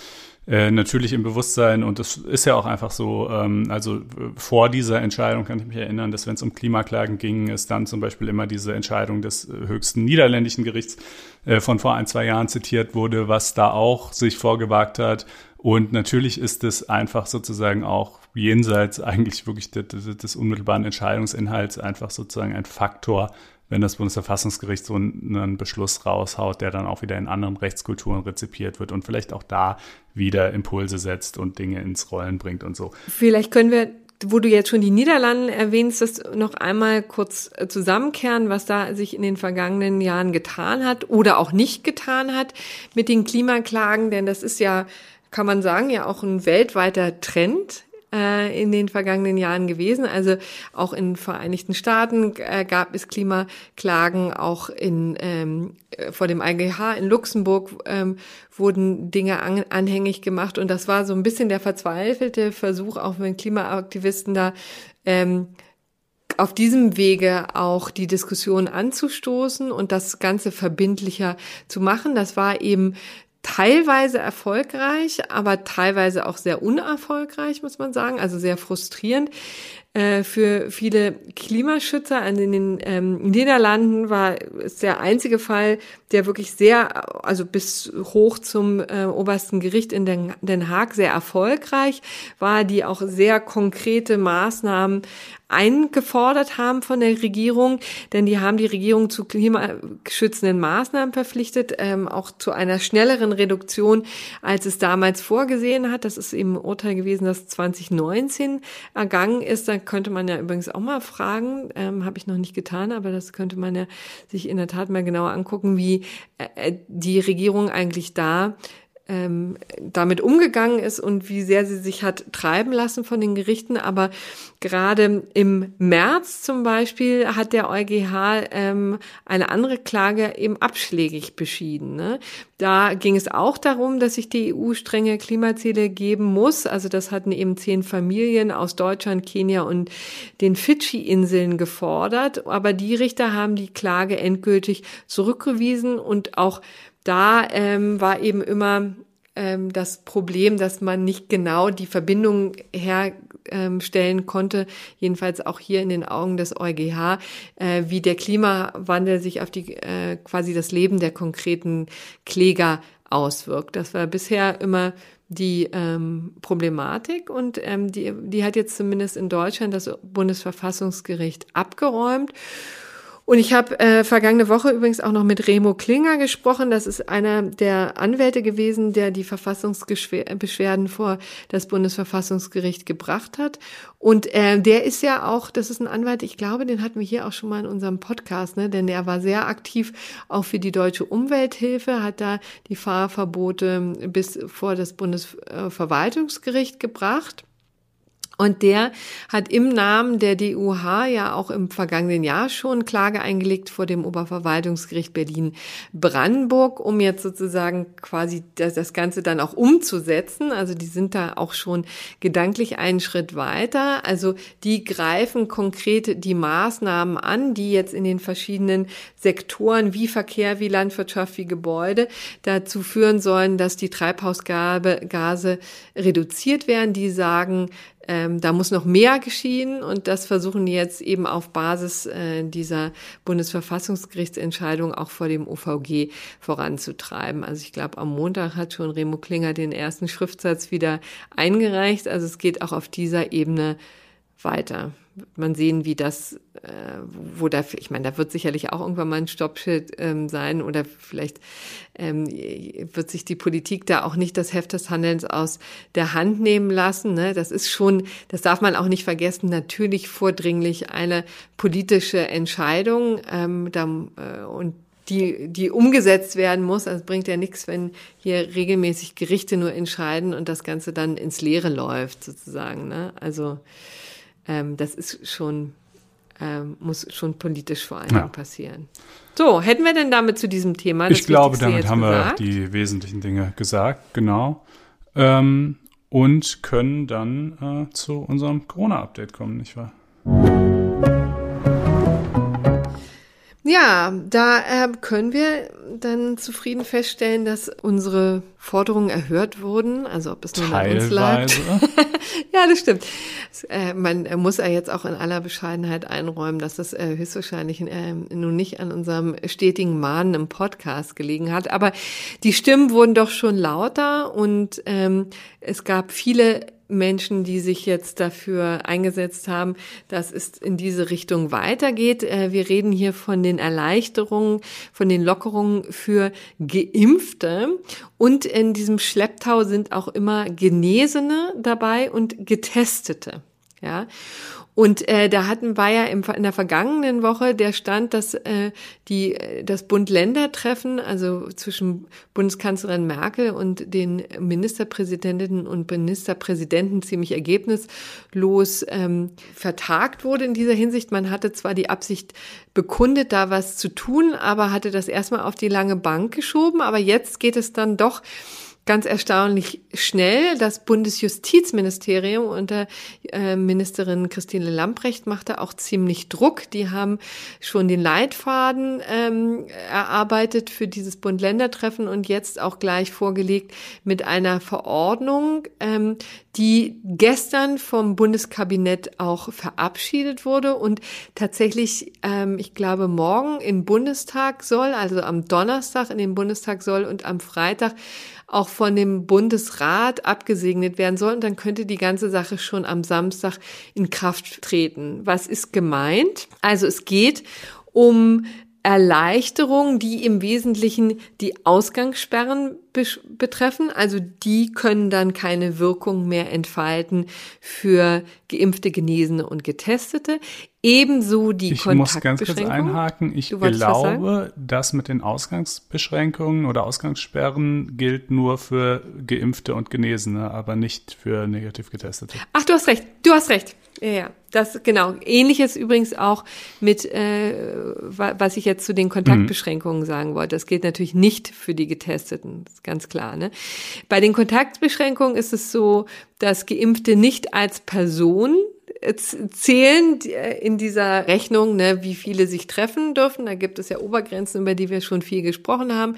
äh, natürlich im Bewusstsein und das ist ja auch einfach so, ähm, also vor dieser Entscheidung kann ich mich erinnern, dass wenn es um Klimaklagen ging, es dann zum Beispiel immer diese Entscheidung des äh, höchsten niederländischen Gerichts äh, von vor ein, zwei Jahren zitiert wurde, was da auch sich vorgewagt hat, und natürlich ist es einfach sozusagen auch jenseits eigentlich wirklich des, des, unmittelbaren Entscheidungsinhalts einfach sozusagen ein Faktor, wenn das Bundesverfassungsgericht so einen Beschluss raushaut, der dann auch wieder in anderen Rechtskulturen rezipiert wird und vielleicht auch da wieder Impulse setzt und Dinge ins Rollen bringt und so. Vielleicht können wir wo du jetzt schon die Niederlande erwähnst, das noch einmal kurz äh, zusammenkehren, was da sich in den vergangenen Jahren getan hat oder auch nicht getan hat mit den Klimaklagen, denn das ist ja kann man sagen, ja auch ein weltweiter Trend äh, in den vergangenen Jahren gewesen. Also auch in Vereinigten Staaten äh, gab es Klimaklagen, auch in ähm, vor dem IGH in Luxemburg ähm, wurden Dinge an, anhängig gemacht und das war so ein bisschen der verzweifelte Versuch, auch mit Klimaaktivisten da ähm, auf diesem Wege auch die Diskussion anzustoßen und das Ganze verbindlicher zu machen. Das war eben teilweise erfolgreich, aber teilweise auch sehr unerfolgreich, muss man sagen, also sehr frustrierend. Äh, für viele Klimaschützer in den ähm, Niederlanden war es der einzige Fall, der wirklich sehr, also bis hoch zum äh, obersten Gericht in Den, Den Haag sehr erfolgreich war, die auch sehr konkrete Maßnahmen eingefordert haben von der Regierung, denn die haben die Regierung zu klimaschützenden Maßnahmen verpflichtet, ähm, auch zu einer schnelleren Reduktion, als es damals vorgesehen hat. Das ist eben ein Urteil gewesen, das 2019 ergangen ist. Da könnte man ja übrigens auch mal fragen, ähm, habe ich noch nicht getan, aber das könnte man ja sich in der Tat mal genauer angucken, wie äh, die Regierung eigentlich da ähm, damit umgegangen ist und wie sehr sie sich hat treiben lassen von den Gerichten. Aber gerade im März zum Beispiel hat der EuGH ähm, eine andere Klage eben abschlägig beschieden. Ne? Da ging es auch darum, dass sich die EU strenge Klimaziele geben muss. Also das hatten eben zehn Familien aus Deutschland, Kenia und den Fidschi-Inseln gefordert. Aber die Richter haben die Klage endgültig zurückgewiesen und auch da ähm, war eben immer ähm, das Problem, dass man nicht genau die Verbindung herstellen ähm, konnte, jedenfalls auch hier in den Augen des EuGH, äh, wie der Klimawandel sich auf die äh, quasi das Leben der konkreten Kläger auswirkt. Das war bisher immer die ähm, Problematik und ähm, die, die hat jetzt zumindest in Deutschland das Bundesverfassungsgericht abgeräumt. Und ich habe äh, vergangene Woche übrigens auch noch mit Remo Klinger gesprochen. Das ist einer der Anwälte gewesen, der die Verfassungsbeschwerden vor das Bundesverfassungsgericht gebracht hat. Und äh, der ist ja auch, das ist ein Anwalt, ich glaube, den hatten wir hier auch schon mal in unserem Podcast, ne? denn der war sehr aktiv auch für die deutsche Umwelthilfe, hat da die Fahrverbote bis vor das Bundesverwaltungsgericht gebracht. Und der hat im Namen der DUH ja auch im vergangenen Jahr schon Klage eingelegt vor dem Oberverwaltungsgericht Berlin-Brandenburg, um jetzt sozusagen quasi das, das, Ganze dann auch umzusetzen. Also die sind da auch schon gedanklich einen Schritt weiter. Also die greifen konkret die Maßnahmen an, die jetzt in den verschiedenen Sektoren wie Verkehr, wie Landwirtschaft, wie Gebäude dazu führen sollen, dass die Treibhausgase reduziert werden. Die sagen, ähm, da muss noch mehr geschehen und das versuchen die jetzt eben auf Basis äh, dieser Bundesverfassungsgerichtsentscheidung auch vor dem OVG voranzutreiben. Also ich glaube, am Montag hat schon Remo Klinger den ersten Schriftsatz wieder eingereicht. Also es geht auch auf dieser Ebene weiter wird man sehen, wie das, äh, wo da, ich meine, da wird sicherlich auch irgendwann mal ein Stoppschild ähm, sein oder vielleicht ähm, wird sich die Politik da auch nicht das Heft des Handelns aus der Hand nehmen lassen. Ne? Das ist schon, das darf man auch nicht vergessen, natürlich vordringlich eine politische Entscheidung ähm, da, äh, und die, die umgesetzt werden muss. Also bringt ja nichts, wenn hier regelmäßig Gerichte nur entscheiden und das Ganze dann ins Leere läuft, sozusagen. Ne? Also ähm, das ist schon, ähm, muss schon politisch vor allem ja. passieren. So, hätten wir denn damit zu diesem Thema? ich glaube, damit haben gesagt? wir die wesentlichen Dinge gesagt, genau. Ähm, und können dann äh, zu unserem Corona-Update kommen, nicht wahr? Ja, da äh, können wir dann zufrieden feststellen, dass unsere Forderungen erhört wurden. Also ob es nur an uns lag. [LAUGHS] ja, das stimmt. Äh, man muss ja jetzt auch in aller Bescheidenheit einräumen, dass das äh, höchstwahrscheinlich äh, nun nicht an unserem stetigen Mahnen im Podcast gelegen hat. Aber die Stimmen wurden doch schon lauter und ähm, es gab viele Menschen, die sich jetzt dafür eingesetzt haben, dass es in diese Richtung weitergeht. Äh, wir reden hier von den Erleichterungen, von den Lockerungen für Geimpfte. Und in diesem Schlepptau sind auch immer Genesene dabei und Getestete. Ja. Und äh, da hatten wir ja im, in der vergangenen Woche der Stand, dass äh, die das Bund-Länder-Treffen, also zwischen Bundeskanzlerin Merkel und den Ministerpräsidentinnen und Ministerpräsidenten ziemlich ergebnislos ähm, vertagt wurde in dieser Hinsicht. Man hatte zwar die Absicht bekundet, da was zu tun, aber hatte das erstmal auf die lange Bank geschoben. Aber jetzt geht es dann doch ganz erstaunlich schnell. Das Bundesjustizministerium unter äh, Ministerin Christine Lamprecht machte auch ziemlich Druck. Die haben schon den Leitfaden ähm, erarbeitet für dieses Bund-Länder-Treffen und jetzt auch gleich vorgelegt mit einer Verordnung, ähm, die gestern vom Bundeskabinett auch verabschiedet wurde und tatsächlich, ähm, ich glaube, morgen im Bundestag soll, also am Donnerstag in den Bundestag soll und am Freitag auch von dem Bundesrat abgesegnet werden soll. Und dann könnte die ganze Sache schon am Samstag in Kraft treten. Was ist gemeint? Also es geht um Erleichterungen, die im Wesentlichen die Ausgangssperren betreffen. Also die können dann keine Wirkung mehr entfalten für Geimpfte, Genesene und Getestete. Ebenso die ich muss ganz kurz einhaken. Ich glaube, das mit den Ausgangsbeschränkungen oder Ausgangssperren gilt nur für Geimpfte und Genesene, aber nicht für negativ Getestete. Ach, du hast recht. Du hast recht. Ja, ja. Das genau. Ähnliches übrigens auch mit, äh, was ich jetzt zu den Kontaktbeschränkungen mhm. sagen wollte. Das gilt natürlich nicht für die Getesteten, das ganz klar. Ne? Bei den Kontaktbeschränkungen ist es so, dass Geimpfte nicht als Person zählen in dieser Rechnung, ne, wie viele sich treffen dürfen. Da gibt es ja Obergrenzen, über die wir schon viel gesprochen haben.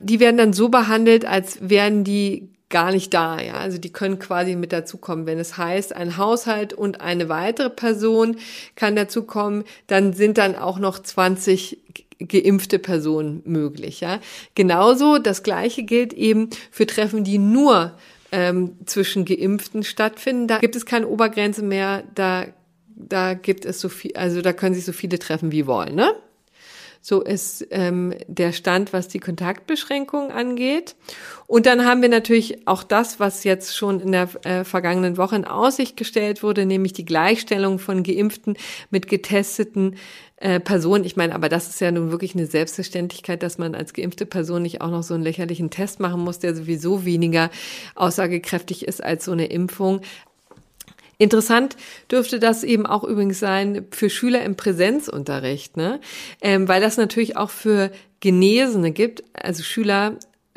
Die werden dann so behandelt, als wären die gar nicht da, ja. Also die können quasi mit dazukommen. Wenn es heißt, ein Haushalt und eine weitere Person kann dazukommen, dann sind dann auch noch 20 geimpfte Personen möglich, ja. Genauso, das Gleiche gilt eben für Treffen, die nur ähm, zwischen Geimpften stattfinden. Da gibt es keine Obergrenze mehr, da, da gibt es so viel, also da können sich so viele treffen wie wollen, ne? So ist ähm, der Stand, was die Kontaktbeschränkungen angeht. Und dann haben wir natürlich auch das, was jetzt schon in der äh, vergangenen Woche in Aussicht gestellt wurde, nämlich die Gleichstellung von Geimpften mit getesteten äh, Personen. Ich meine, aber das ist ja nun wirklich eine Selbstverständlichkeit, dass man als geimpfte Person nicht auch noch so einen lächerlichen Test machen muss, der sowieso weniger aussagekräftig ist als so eine Impfung. Interessant dürfte das eben auch übrigens sein für Schüler im Präsenzunterricht, ne? Ähm, weil das natürlich auch für Genesene gibt. Also Schüler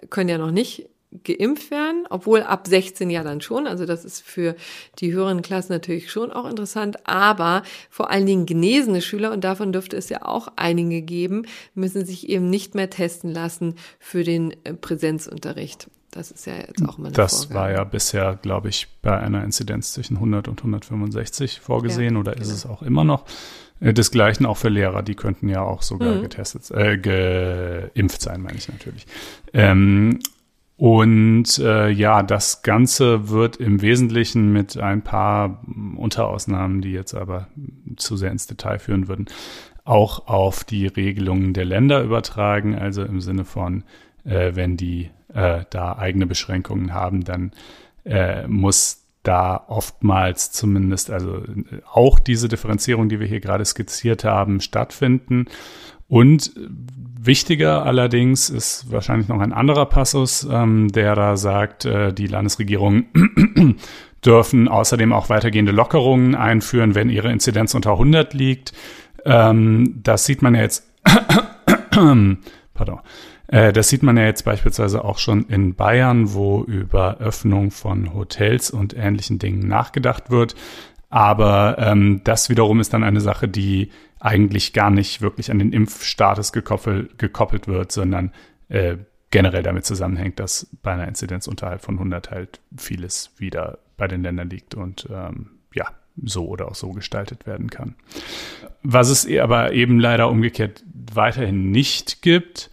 können ja noch nicht geimpft werden, obwohl ab 16 Jahren dann schon. Also das ist für die höheren Klassen natürlich schon auch interessant. Aber vor allen Dingen genesene Schüler, und davon dürfte es ja auch einige geben, müssen sich eben nicht mehr testen lassen für den äh, Präsenzunterricht. Das ist ja jetzt auch mal eine Das Vorgabe. war ja bisher, glaube ich, bei einer Inzidenz zwischen 100 und 165 vorgesehen Ja, oder ist genau. es auch immer noch. Äh, Desgleichen auch für Lehrer, die könnten ja auch sogar Mhm. getestet, äh, geimpft sein, meine ich natürlich. Ähm, und äh, ja, das Ganze wird im Wesentlichen mit ein paar Unterausnahmen, die jetzt aber zu sehr ins Detail führen würden, auch auf die Regelungen der Länder übertragen. Also im Sinne von, äh, wenn die äh, da eigene Beschränkungen haben, dann äh, muss da oftmals zumindest, also äh, auch diese Differenzierung, die wir hier gerade skizziert haben, stattfinden. Und wichtiger allerdings ist wahrscheinlich noch ein anderer Passus, ähm, der da sagt, äh, die Landesregierungen [CLEARS THROAT] dürfen außerdem auch weitergehende Lockerungen einführen, wenn ihre Inzidenz unter 100 liegt. Ähm, das sieht man ja jetzt, [CLEARS THROAT] pardon, das sieht man ja jetzt beispielsweise auch schon in Bayern, wo über Öffnung von Hotels und ähnlichen Dingen nachgedacht wird. Aber ähm, das wiederum ist dann eine Sache, die eigentlich gar nicht wirklich an den Impfstatus gekoppelt, gekoppelt wird, sondern äh, generell damit zusammenhängt, dass bei einer Inzidenz unterhalb von 100 halt vieles wieder bei den Ländern liegt und ähm, ja, so oder auch so gestaltet werden kann. Was es aber eben leider umgekehrt weiterhin nicht gibt,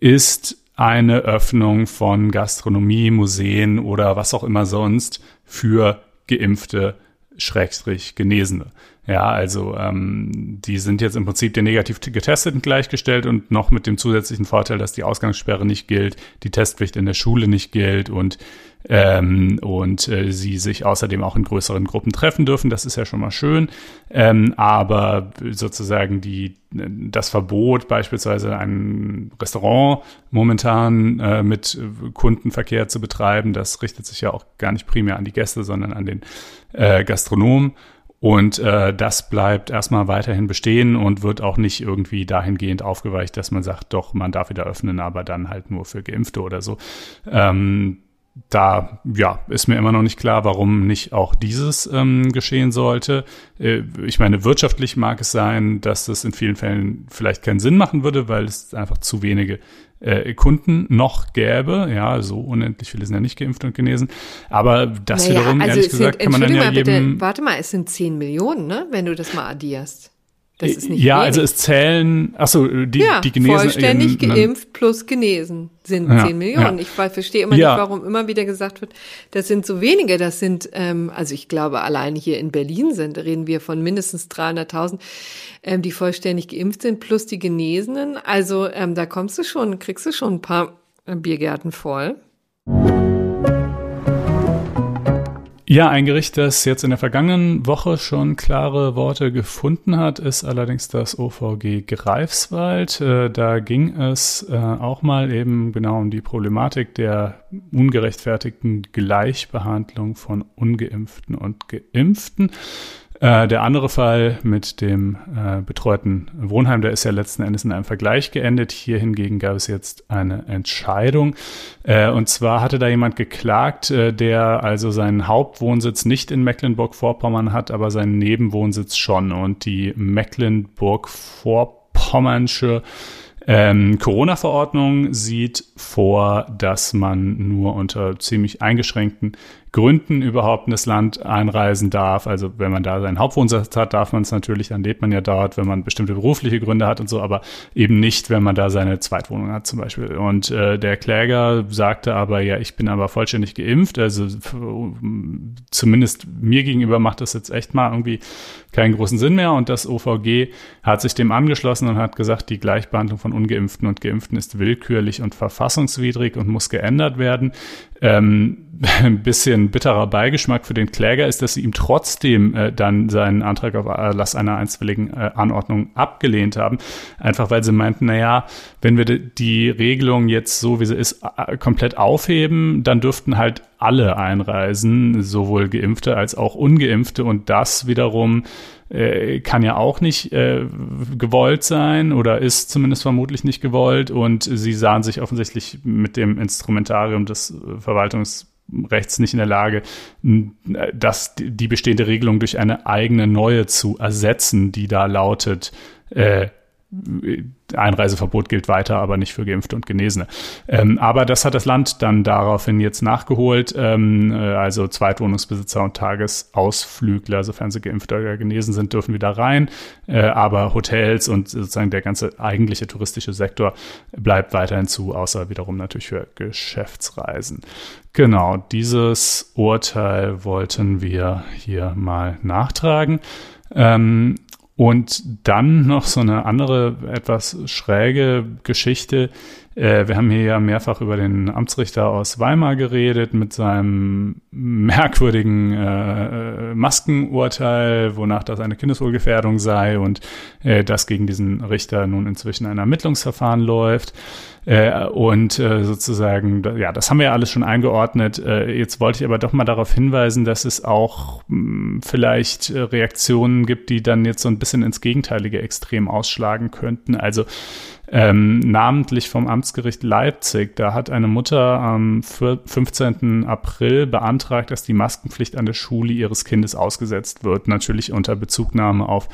ist eine Öffnung von Gastronomie, Museen oder was auch immer sonst für geimpfte Schrägstrich Genesene. Ja, also ähm, die sind jetzt im Prinzip den negativ Getesteten gleichgestellt und noch mit dem zusätzlichen Vorteil, dass die Ausgangssperre nicht gilt, die Testpflicht in der Schule nicht gilt und ähm, und äh, sie sich außerdem auch in größeren Gruppen treffen dürfen. Das ist ja schon mal schön. Ähm, aber sozusagen die, das Verbot, beispielsweise ein Restaurant momentan äh, mit Kundenverkehr zu betreiben, das richtet sich ja auch gar nicht primär an die Gäste, sondern an den äh, Gastronomen. Und äh, das bleibt erstmal weiterhin bestehen und wird auch nicht irgendwie dahingehend aufgeweicht, dass man sagt, doch, man darf wieder öffnen, aber dann halt nur für Geimpfte oder so. Ähm, da ja, ist mir immer noch nicht klar, warum nicht auch dieses ähm, geschehen sollte. Äh, ich meine, wirtschaftlich mag es sein, dass das in vielen Fällen vielleicht keinen Sinn machen würde, weil es einfach zu wenige äh, Kunden noch gäbe. Ja, so unendlich viele sind ja nicht geimpft und genesen. Aber das Naja, wiederum, also ehrlich es gesagt, sind, kann man dann ja jedem. bitte, warte mal, es sind 10 Millionen, ne? Wenn du das mal addierst. Das ist nicht ja, wenig. also es zählen, achso, die, ja, die Genesen. vollständig ähm, geimpft plus genesen sind Ja, 10 Millionen. ja. Ich ver- verstehe immer Ja. nicht, warum immer wieder gesagt wird, das sind so wenige. Das sind, ähm, also ich glaube, allein hier in Berlin sind, reden wir von mindestens 300.000, ähm, die vollständig geimpft sind, plus die Genesenen. Also ähm, da kommst du schon, kriegst du schon ein paar äh, Biergärten voll. Ja, ein Gericht, das jetzt in der vergangenen Woche schon klare Worte gefunden hat, ist allerdings das OVG Greifswald. Äh, Da ging es äh, auch mal eben genau um die Problematik der ungerechtfertigten Gleichbehandlung von ungeimpften und geimpften. Äh, der andere Fall mit dem äh, betreuten Wohnheim, der ist ja letzten Endes in einem Vergleich geendet. Hier hingegen gab es jetzt eine Entscheidung. Äh, und zwar hatte da jemand geklagt, äh, der also seinen Hauptwohnsitz nicht in Mecklenburg-Vorpommern hat, aber seinen Nebenwohnsitz schon. Und die Mecklenburg-Vorpommernsche ähm, Corona-Verordnung sieht vor, dass man nur unter ziemlich eingeschränkten Gründen überhaupt in das Land einreisen darf. Also wenn man da seinen Hauptwohnsitz hat, darf man es natürlich, dann lebt man ja dort, wenn man bestimmte berufliche Gründe hat und so, aber eben nicht, wenn man da seine Zweitwohnung hat zum Beispiel. Und äh, der Kläger sagte aber, ja, ich bin aber vollständig geimpft, also zumindest mir gegenüber macht das jetzt echt mal irgendwie keinen großen Sinn mehr. Und das OVG hat sich dem angeschlossen und hat gesagt, die Gleichbehandlung von Ungeimpften und Geimpften ist willkürlich und verfassungswidrig und muss geändert werden. Ähm, [LAUGHS] ein bisschen bitterer Beigeschmack für den Kläger ist, dass sie ihm trotzdem äh, dann seinen Antrag auf Erlass einer einstweiligen äh, Anordnung abgelehnt haben. Einfach weil sie meinten, na ja, wenn wir die Regelung jetzt so, wie sie ist, komplett aufheben, dann dürften halt alle einreisen, sowohl Geimpfte als auch Ungeimpfte. Und das wiederum äh, kann ja auch nicht äh, gewollt sein oder ist zumindest vermutlich nicht gewollt. Und sie sahen sich offensichtlich mit dem Instrumentarium des Verwaltungsrechts nicht in der Lage, dass die bestehende Regelung durch eine eigene neue zu ersetzen, die da lautet, äh, Einreiseverbot gilt weiter, aber nicht für Geimpfte und Genesene. Ähm, aber das hat das Land dann daraufhin jetzt nachgeholt. Ähm, äh, also Zweitwohnungsbesitzer und Tagesausflügler, sofern sie geimpft oder genesen sind, dürfen wieder rein. Äh, aber Hotels und sozusagen der ganze eigentliche touristische Sektor bleibt weiterhin zu, außer wiederum natürlich für Geschäftsreisen. Genau, dieses Urteil wollten wir hier mal nachtragen. Ähm, und dann noch so eine andere, etwas schräge Geschichte. Äh, wir haben hier ja mehrfach über den Amtsrichter aus Weimar geredet mit seinem merkwürdigen äh, Maskenurteil, wonach das eine Kindeswohlgefährdung sei und äh, dass gegen diesen Richter nun inzwischen ein Ermittlungsverfahren läuft. Äh, und äh, sozusagen, ja, das haben wir ja alles schon eingeordnet. Äh, jetzt wollte ich aber doch mal darauf hinweisen, dass es auch mh, hm, vielleicht äh, Reaktionen gibt, die dann jetzt so ein bisschen ins gegenteilige Extrem ausschlagen könnten. Also ähm, namentlich vom Amtsgericht Leipzig. Da hat eine Mutter am 15. April beantragt, dass die Maskenpflicht an der Schule ihres Kindes ausgesetzt wird. Natürlich unter Bezugnahme auf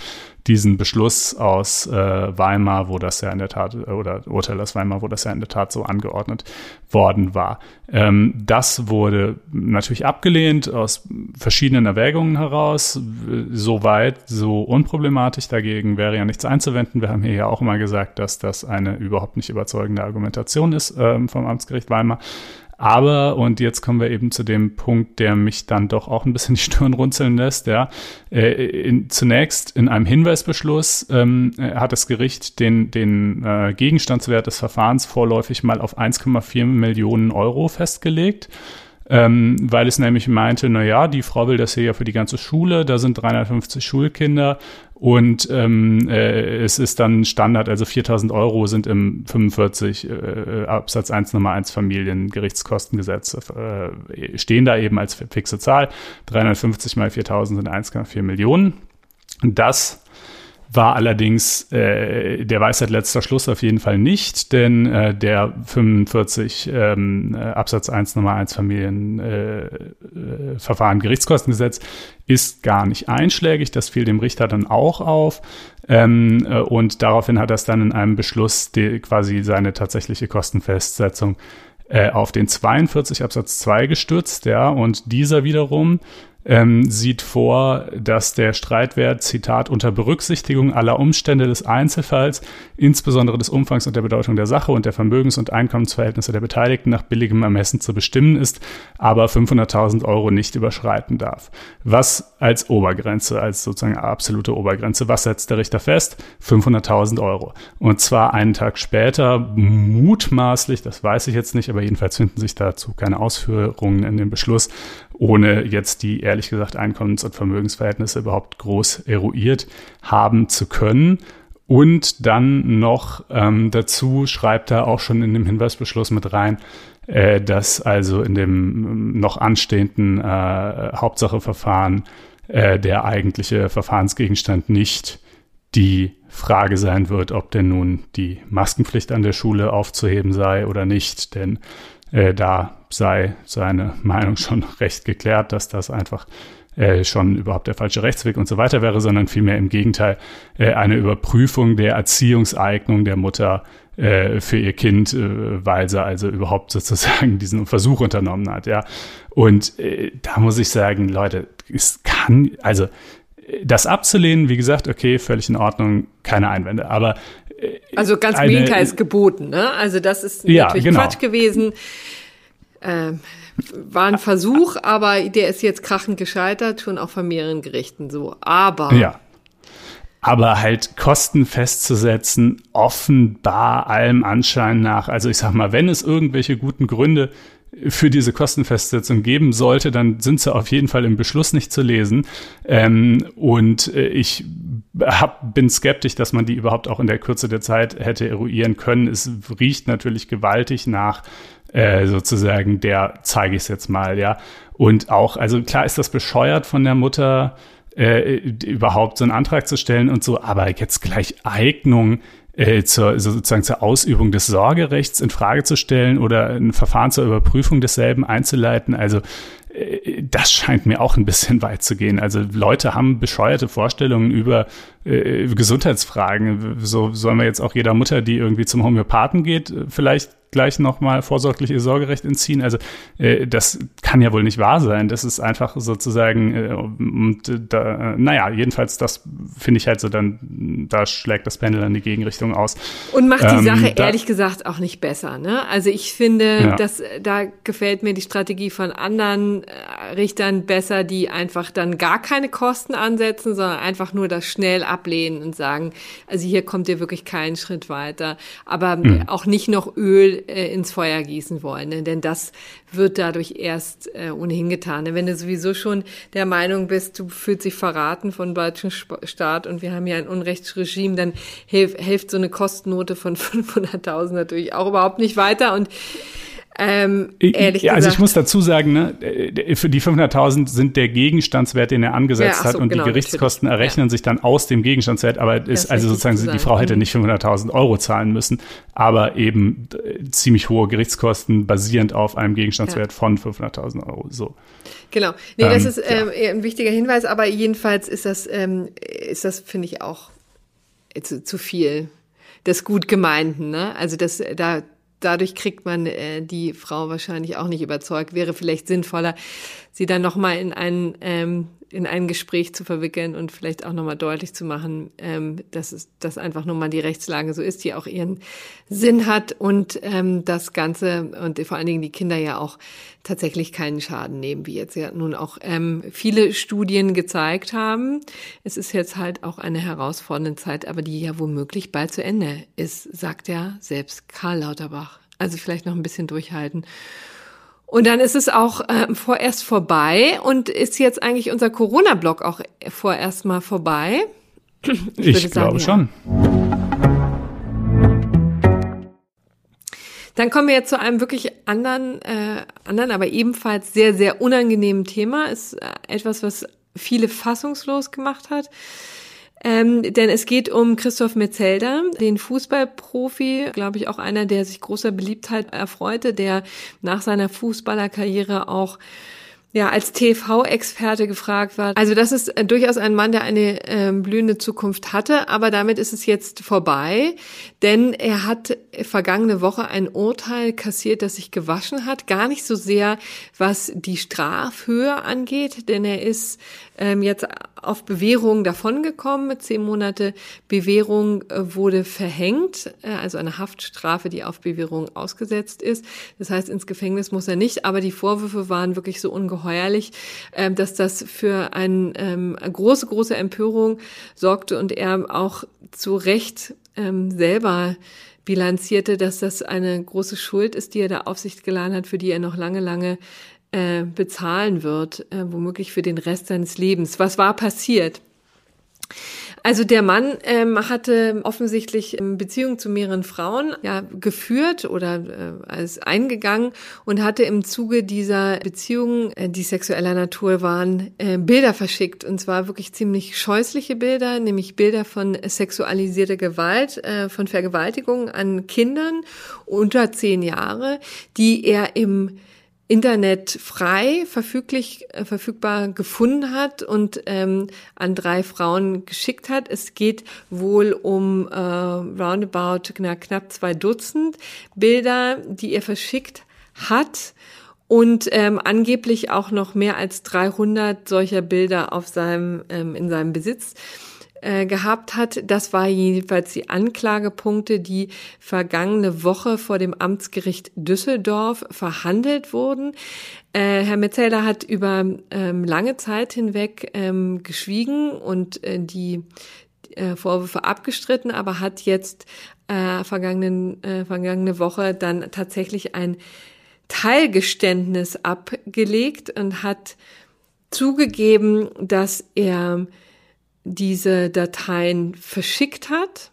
diesen Beschluss aus äh, Weimar, wo das ja in der Tat, oder Urteil aus Weimar, wo das ja in der Tat so angeordnet worden war. Ähm, das wurde natürlich abgelehnt aus verschiedenen Erwägungen heraus. Soweit, so unproblematisch. Dagegen wäre ja nichts einzuwenden. Wir haben hier ja auch immer gesagt, dass das eine überhaupt nicht überzeugende Argumentation ist ähm, vom Amtsgericht Weimar. Aber, und jetzt kommen wir eben zu dem Punkt, der mich dann doch auch ein bisschen [LAUGHS] die Stirn runzeln lässt, ja. Äh, in, zunächst in einem Hinweisbeschluss ähm, hat das Gericht den, den äh, Gegenstandswert des Verfahrens vorläufig mal auf 1,4 Millionen Euro festgelegt ähm, weil es nämlich meinte, na ja, die Frau will das hier ja für die ganze Schule, da sind 350 Schulkinder und ähm, äh, es ist dann Standard, also 4000 Euro sind im 45 äh, Absatz 1 Nummer 1 Familiengerichtskostengesetz, äh, stehen da eben als fixe Zahl. 350 mal 4000 sind 1,4 Millionen. Das war allerdings äh, der Weisheit letzter Schluss auf jeden Fall nicht, denn äh, der 45 ähm, äh, Absatz 1 Nummer 1 Familienverfahren äh, äh, Gerichtskostengesetz ist gar nicht einschlägig. Das fiel dem Richter dann auch auf. Ähm, äh, und daraufhin hat er es dann in einem Beschluss die, quasi seine tatsächliche Kostenfestsetzung äh, auf den 42 Absatz 2 gestützt, ja, und dieser wiederum ähm, sieht vor, dass der Streitwert, Zitat, unter Berücksichtigung aller Umstände des Einzelfalls, insbesondere des Umfangs und der Bedeutung der Sache und der Vermögens- und Einkommensverhältnisse der Beteiligten nach billigem Ermessen zu bestimmen ist, aber 500.000 Euro nicht überschreiten darf. Was als Obergrenze, als sozusagen absolute Obergrenze, was setzt der Richter fest? 500.000 Euro. Und zwar einen Tag später, mutmaßlich, das weiß ich jetzt nicht, aber jedenfalls finden sich dazu keine Ausführungen in dem Beschluss, ohne jetzt die ehrlich gesagt Einkommens- und Vermögensverhältnisse überhaupt groß eruiert haben zu können. Und dann noch ähm, dazu schreibt er auch schon in dem Hinweisbeschluss mit rein, äh, dass also in dem ähm, noch anstehenden äh, Hauptsacheverfahren äh, der eigentliche Verfahrensgegenstand nicht die Frage sein wird, ob denn nun die Maskenpflicht an der Schule aufzuheben sei oder nicht. Denn äh, da sei seine Meinung [LAUGHS] schon recht geklärt, dass das einfach äh, schon überhaupt der falsche Rechtsweg und so weiter wäre, sondern vielmehr im Gegenteil äh, eine Überprüfung der Erziehungseignung der Mutter äh, für ihr Kind, äh, weil sie also überhaupt [LAUGHS] sozusagen diesen Versuch unternommen hat, ja. Und äh, da muss ich sagen, Leute, es kann, also das abzulehnen, wie gesagt, okay, völlig in Ordnung, keine Einwände. Aber äh, also ganz im Gegenteil ist geboten, ne? Also das ist ja, natürlich genau. Quatsch gewesen. Ähm, war ein Versuch, aber der ist jetzt krachend gescheitert, schon auch von mehreren Gerichten so. Aber ja. Aber halt Kosten festzusetzen, offenbar allem Anschein nach. Also ich sag mal, wenn es irgendwelche guten Gründe für diese Kostenfestsetzung geben sollte, dann sind sie auf jeden Fall im Beschluss nicht zu lesen. Ähm, und äh, ich hab, bin skeptisch, dass man die überhaupt auch in der Kürze der Zeit hätte eruieren können. Es riecht natürlich gewaltig nach äh, sozusagen der zeige ich es jetzt mal, ja. Und auch, also klar ist das bescheuert von der Mutter, äh, überhaupt so einen Antrag zu stellen und so, aber jetzt gleich Eignung äh, zur, sozusagen zur Ausübung des Sorgerechts in Frage zu stellen oder ein Verfahren zur Überprüfung desselben einzuleiten. Also äh, das scheint mir auch ein bisschen [LAUGHS] weit zu gehen. Also Leute haben bescheuerte Vorstellungen über äh, Gesundheitsfragen. So sollen wir jetzt auch jeder Mutter, die irgendwie zum Homöopathen geht, vielleicht gleich nochmal vorsorglich ihr Sorgerecht entziehen. Also äh, das kann ja wohl nicht wahr sein. Das ist einfach sozusagen, äh, und, äh, da, naja, jedenfalls das finde ich halt so, dann da schlägt das Pendel in die Gegenrichtung aus. Und macht die ähm, Sache da, ehrlich gesagt auch nicht besser. Ne? Also ich finde, ja. dass da gefällt mir die Strategie von anderen äh, Richtern besser, die einfach dann gar keine Kosten ansetzen, sondern einfach nur das schnell ablehnen und sagen, also hier kommt ihr wirklich keinen Schritt weiter, aber mhm. auch nicht noch Öl äh, ins Feuer gießen wollen, ne? denn das wird dadurch erst äh, ohnehin getan. Denn wenn du sowieso schon der Meinung bist, du fühlst dich verraten von deutschen Staat und wir haben ja ein Unrechtsregime, dann hilft, hilft so eine Kostennote von [LAUGHS] 500.000 natürlich auch überhaupt nicht weiter und ähm, ehrlich ja, gesagt. Also ich muss dazu sagen, ne, für die 500.000 sind der Gegenstandswert, den er angesetzt ja, so, hat und genau, die Gerichtskosten natürlich. errechnen ja. sich dann aus dem Gegenstandswert, aber ist also sozusagen, die Frau hätte mhm. nicht 500.000 Euro zahlen müssen, aber eben äh, ziemlich hohe Gerichtskosten basierend auf einem Gegenstandswert ja. von 500.000 Euro. So. Genau. Nee, ähm, das ist ähm, ein wichtiger Hinweis, aber jedenfalls ist das, ähm, ist das, finde ich, auch zu, zu viel des gut gemeinten, ne? Also das, da, dadurch kriegt man äh, die Frau wahrscheinlich auch nicht überzeugt. Wäre vielleicht sinnvoller, sie dann nochmal in ein, ähm, in ein Gespräch zu verwickeln und vielleicht auch nochmal deutlich zu machen, ähm, dass es dass einfach nur mal die Rechtslage so ist, die auch ihren Sinn hat und ähm, das Ganze und vor allen Dingen die Kinder ja auch tatsächlich keinen Schaden nehmen, wie jetzt ja nun auch ähm, viele Studien gezeigt haben. Es ist jetzt halt auch eine herausfordernde Zeit, aber die ja womöglich bald zu Ende ist, sagt ja selbst Karl Lauterbach. Also vielleicht noch ein bisschen durchhalten. Und dann ist es auch äh, vorerst vorbei und ist jetzt eigentlich unser Corona-Block auch vorerst mal vorbei. Ich, ich glaube ja. schon. Dann kommen wir jetzt zu einem wirklich anderen, äh, anderen, aber ebenfalls sehr, sehr unangenehmen Thema. Ist äh, etwas, was viele fassungslos gemacht hat. Ähm, denn es geht um Christoph Metzelder, den Fußballprofi, glaube ich auch einer, der sich großer Beliebtheit erfreute, der nach seiner Fußballerkarriere auch ja, als TV-Experte gefragt war. Also das ist äh, durchaus ein Mann, der eine äh, blühende Zukunft hatte, aber damit ist es jetzt vorbei, denn er hat vergangene Woche ein Urteil kassiert, das sich gewaschen hat. Gar nicht so sehr, was die Strafhöhe angeht, denn er ist ähm, jetzt auf Bewährung davongekommen. Zehn Monate Bewährung äh, wurde verhängt, äh, also eine Haftstrafe, die auf Bewährung ausgesetzt ist. Das heißt, ins Gefängnis muss er nicht, aber die Vorwürfe waren wirklich so ungeheuerlich, äh, dass das für ein, ähm, eine große, große Empörung sorgte und er auch zu Recht ähm, selber bilanzierte, dass das eine große Schuld ist, die er der Aufsicht geladen hat, für die er noch lange, lange äh, bezahlen wird, äh, womöglich für den Rest seines Lebens. Was war passiert? Also der Mann ähm, hatte offensichtlich Beziehung zu mehreren Frauen ja, geführt oder äh, als eingegangen und hatte im Zuge dieser Beziehungen, äh, die sexueller Natur waren, äh, Bilder verschickt. Und zwar wirklich ziemlich scheußliche Bilder, nämlich Bilder von sexualisierter Gewalt, äh, von Vergewaltigung an Kindern unter zehn Jahre, die er im Internet frei verfüglich äh, verfügbar gefunden hat und ähm, an drei Frauen geschickt hat. Es geht wohl um äh, roundabout na, knapp zwei Dutzend Bilder, die er verschickt hat und ähm, angeblich auch noch mehr als 300 solcher Bilder auf seinem ähm, in seinem Besitz äh, gehabt hat. Das war jedenfalls die Anklagepunkte, die vergangene Woche vor dem Amtsgericht Düsseldorf verhandelt wurden. Äh, Herr Metzelder hat über ähm, lange Zeit hinweg ähm, geschwiegen und äh, die äh, Vorwürfe abgestritten, aber hat jetzt vergangenen, vergangene Woche dann tatsächlich ein Teilgeständnis abgelegt und hat zugegeben, dass er diese Dateien verschickt hat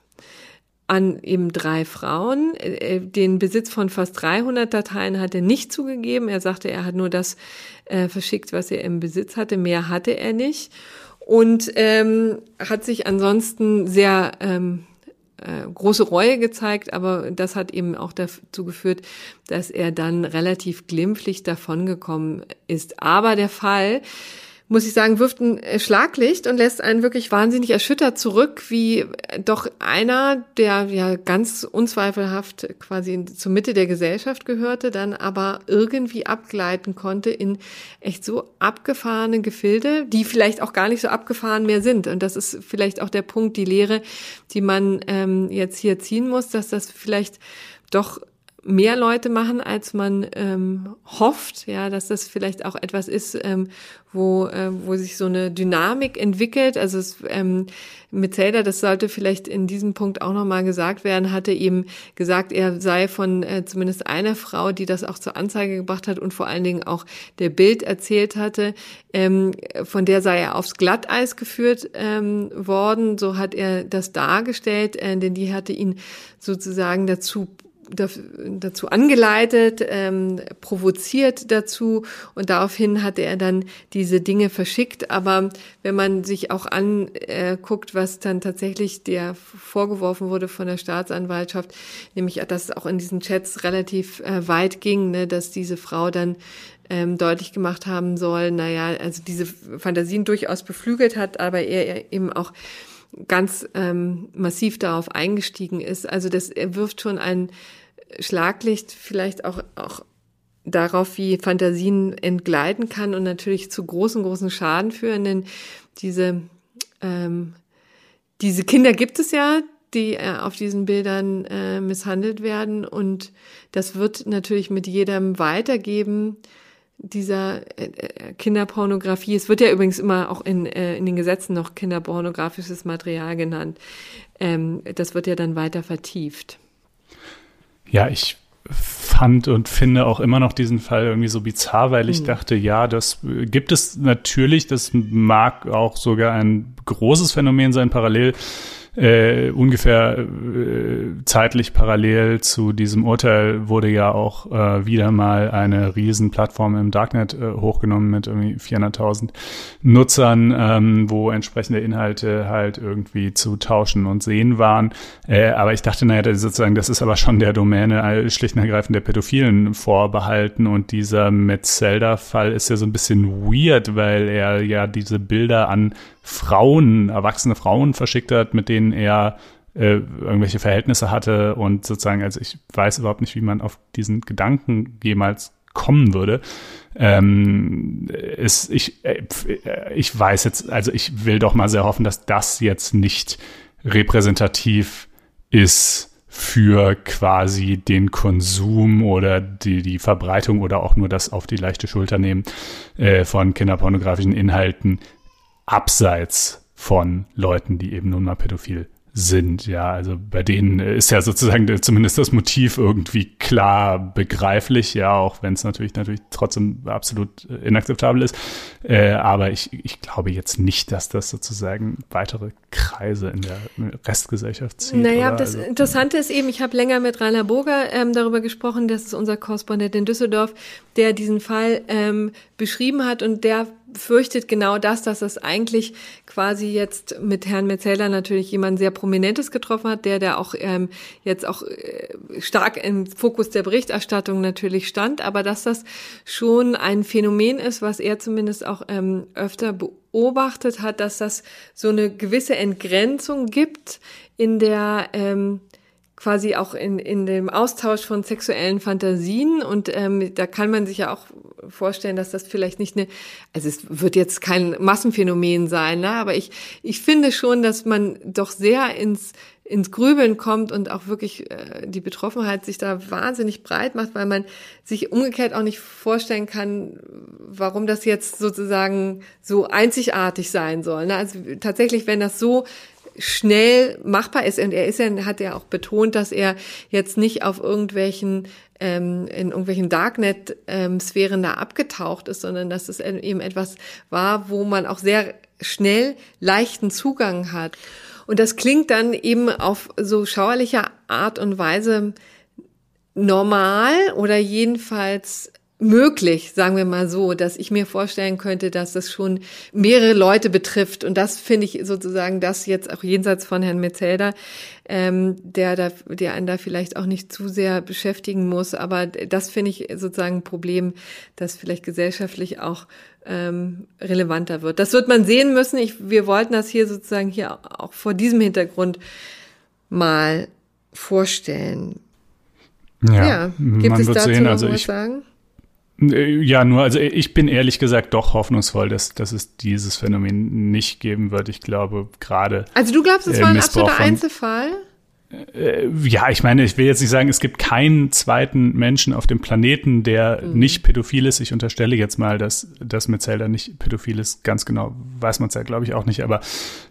an eben drei Frauen. Äh, den Besitz von fast 300 Dateien hat er nicht zugegeben. Er sagte, er hat nur das äh, verschickt, was er im Besitz hatte. Mehr hatte er nicht. Und ähm, hat sich ansonsten sehr ähm, äh, große Reue gezeigt, aber das hat eben auch dazu geführt, dass er dann relativ glimpflich davongekommen ist. Aber der Fall muss ich sagen, wirft ein äh, Schlaglicht und lässt einen wirklich wahnsinnig erschüttert zurück, wie doch einer, der ja ganz unzweifelhaft quasi zur Mitte der Gesellschaft gehörte, dann aber irgendwie abgleiten konnte in echt so abgefahrene Gefilde, die vielleicht auch gar nicht so abgefahren mehr sind. Und das ist vielleicht auch der Punkt, die Lehre, die man ähm, jetzt hier ziehen muss, dass das vielleicht doch mehr Leute machen, als man ähm, hofft, ja, dass das vielleicht auch etwas ist, ähm, wo, äh, wo sich so eine Dynamik entwickelt. Also es, ähm, Zelda, das sollte vielleicht in diesem Punkt auch nochmal gesagt werden, hatte ihm gesagt, er sei von äh, zumindest einer Frau, die das auch zur Anzeige gebracht hat und vor allen Dingen auch der Bild erzählt hatte, ähm, von der sei er aufs Glatteis geführt ähm, worden. So hat er das dargestellt, äh, denn die hatte ihn sozusagen dazu dazu angeleitet, ähm, provoziert dazu und daraufhin hatte er dann diese Dinge verschickt. Aber wenn man sich auch anguckt, was dann tatsächlich der vorgeworfen wurde von der Staatsanwaltschaft, nämlich dass es auch in diesen Chats relativ äh, weit ging, ne, dass diese Frau dann ähm, deutlich gemacht haben soll, naja, also diese Fantasien durchaus beflügelt hat, aber er eben auch ganz ähm, massiv darauf eingestiegen ist. Also das wirft schon ein Schlaglicht vielleicht auch, auch darauf, wie Fantasien entgleiten kann und natürlich zu großen, großen Schaden führen. Denn diese, ähm, diese Kinder gibt es ja, die äh, auf diesen Bildern äh, misshandelt werden. Und das wird natürlich mit jedem weitergeben, dieser äh, äh, Kinderpornografie. Es wird ja übrigens immer auch in, äh, in den Gesetzen noch kinderpornografisches Material genannt. Ähm, das wird ja dann weiter vertieft. Ja, ich fand und finde auch immer noch diesen Fall irgendwie so bizarr, weil ich mhm. dachte, ja, das gibt es natürlich, das mag auch sogar ein großes Phänomen sein, parallel äh, ungefähr äh, zeitlich parallel zu diesem Urteil wurde ja auch äh, wieder mal eine Riesenplattform im Darknet äh, hochgenommen mit irgendwie 400.000 Nutzern, ähm, wo entsprechende Inhalte halt irgendwie zu tauschen und sehen waren. Äh, aber ich dachte, naja, das sozusagen, das ist aber schon der Domäne schlicht und ergreifend der Pädophilen vorbehalten und dieser Metzelder-Fall ist ja so ein bisschen weird, weil er ja diese Bilder an Frauen, erwachsene Frauen verschickt hat, mit denen er äh, irgendwelche Verhältnisse hatte und sozusagen, also ich weiß überhaupt nicht, wie man auf diesen Gedanken jemals kommen würde. Ähm, ist, ich, äh, ich weiß jetzt, also ich will doch mal sehr hoffen, dass das jetzt nicht repräsentativ ist für quasi den Konsum oder die, die Verbreitung oder auch nur das auf die leichte Schulter nehmen äh, von kinderpornografischen Inhalten abseits von Leuten, die eben nun mal pädophil sind. Ja, also bei denen ist ja sozusagen zumindest das Motiv irgendwie klar begreiflich, ja, auch wenn es natürlich natürlich trotzdem absolut äh, inakzeptabel ist. Äh, aber ich, ich glaube jetzt nicht, dass das sozusagen weitere Kreise in der Restgesellschaft zieht. Naja, oder? das also, Interessante ist eben, ich habe länger mit Rainer Burger ähm, darüber gesprochen, das ist unser Korrespondent in Düsseldorf, der diesen Fall ähm, beschrieben hat und der fürchtet genau das, dass es eigentlich quasi jetzt mit Herrn Metzelder natürlich jemand sehr Prominentes getroffen hat, der da auch ähm, jetzt auch äh, stark im Fokus der Berichterstattung natürlich stand, aber dass das schon ein Phänomen ist, was er zumindest auch ähm, öfter beobachtet hat, dass das so eine gewisse Entgrenzung gibt in der ähm, quasi auch in, in dem Austausch von sexuellen Fantasien und ähm, da kann man sich ja auch vorstellen, dass das vielleicht nicht eine, also es wird jetzt kein Massenphänomen sein, ne? aber ich, ich finde schon, dass man doch sehr ins, ins Grübeln kommt und auch wirklich äh, die Betroffenheit sich da wahnsinnig breit macht, weil man sich umgekehrt auch nicht vorstellen kann, warum das jetzt sozusagen so einzigartig sein soll. Ne? Also tatsächlich, wenn das so schnell machbar ist. Und er ist ja, hat ja auch betont, dass er jetzt nicht auf irgendwelchen ähm, in irgendwelchen Darknet-Sphären ähm, da abgetaucht ist, sondern dass es eben etwas war, wo man auch sehr schnell leichten Zugang hat. Und das klingt dann eben auf so schauerlicher Art und Weise normal oder jedenfalls möglich, sagen wir mal so, dass ich mir vorstellen könnte, dass das schon mehrere Leute betrifft. Und das finde ich sozusagen das jetzt auch jenseits von Herrn Metzelder, ähm, der da, der einen da vielleicht auch nicht zu sehr beschäftigen muss. Aber das finde ich sozusagen ein Problem, das vielleicht gesellschaftlich auch ähm, relevanter wird. Das wird man sehen müssen. Ich, wir wollten das hier sozusagen hier auch vor diesem Hintergrund mal vorstellen. Ja, ja. gibt es dazu sehen, also ich, sagen? Äh, ja, nur, also ich bin ehrlich gesagt doch hoffnungsvoll, dass, dass es dieses Phänomen nicht geben wird. Ich glaube gerade. Also du glaubst, es war ein absoluter Einzelfall? Äh, ja, ich meine, ich will jetzt nicht sagen, es gibt keinen zweiten Menschen auf dem Planeten, der mhm. nicht pädophil ist. Ich unterstelle jetzt mal, dass, dass Metzelder nicht pädophil ist. Ganz genau weiß man es ja, glaube ich, auch nicht. Aber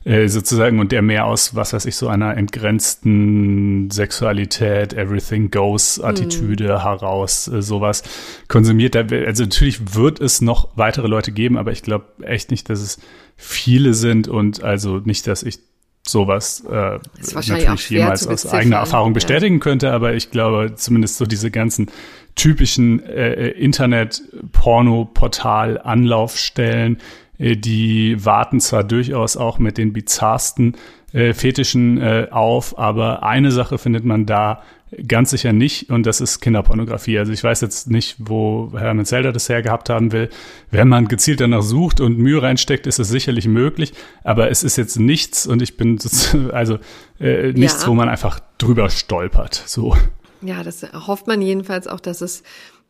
äh, sozusagen, und der mehr aus, was weiß ich, so einer entgrenzten Sexualität, Everything Goes Attitüde mhm. heraus, äh, sowas konsumiert. Also natürlich wird es noch weitere Leute geben, aber ich glaube echt nicht, dass es viele sind und also nicht, dass ich sowas äh, natürlich jemals aus eigener Erfahrung bestätigen ja. könnte, aber ich glaube zumindest so diese ganzen typischen äh, Internet-Porno-Portal-Anlaufstellen, äh, die warten zwar durchaus auch mit den bizarrsten äh, Fetischen äh, auf, aber eine Sache findet man da Ganz sicher nicht und das ist Kinderpornografie. Also ich weiß jetzt nicht, wo Herr Metzelder das hergehabt haben will. Wenn man gezielt danach sucht und Mühe reinsteckt, ist es sicherlich möglich, aber es ist jetzt nichts und ich bin [LAUGHS] also äh, nichts, ja. wo man einfach drüber stolpert. So. Ja, das hofft man jedenfalls auch, dass es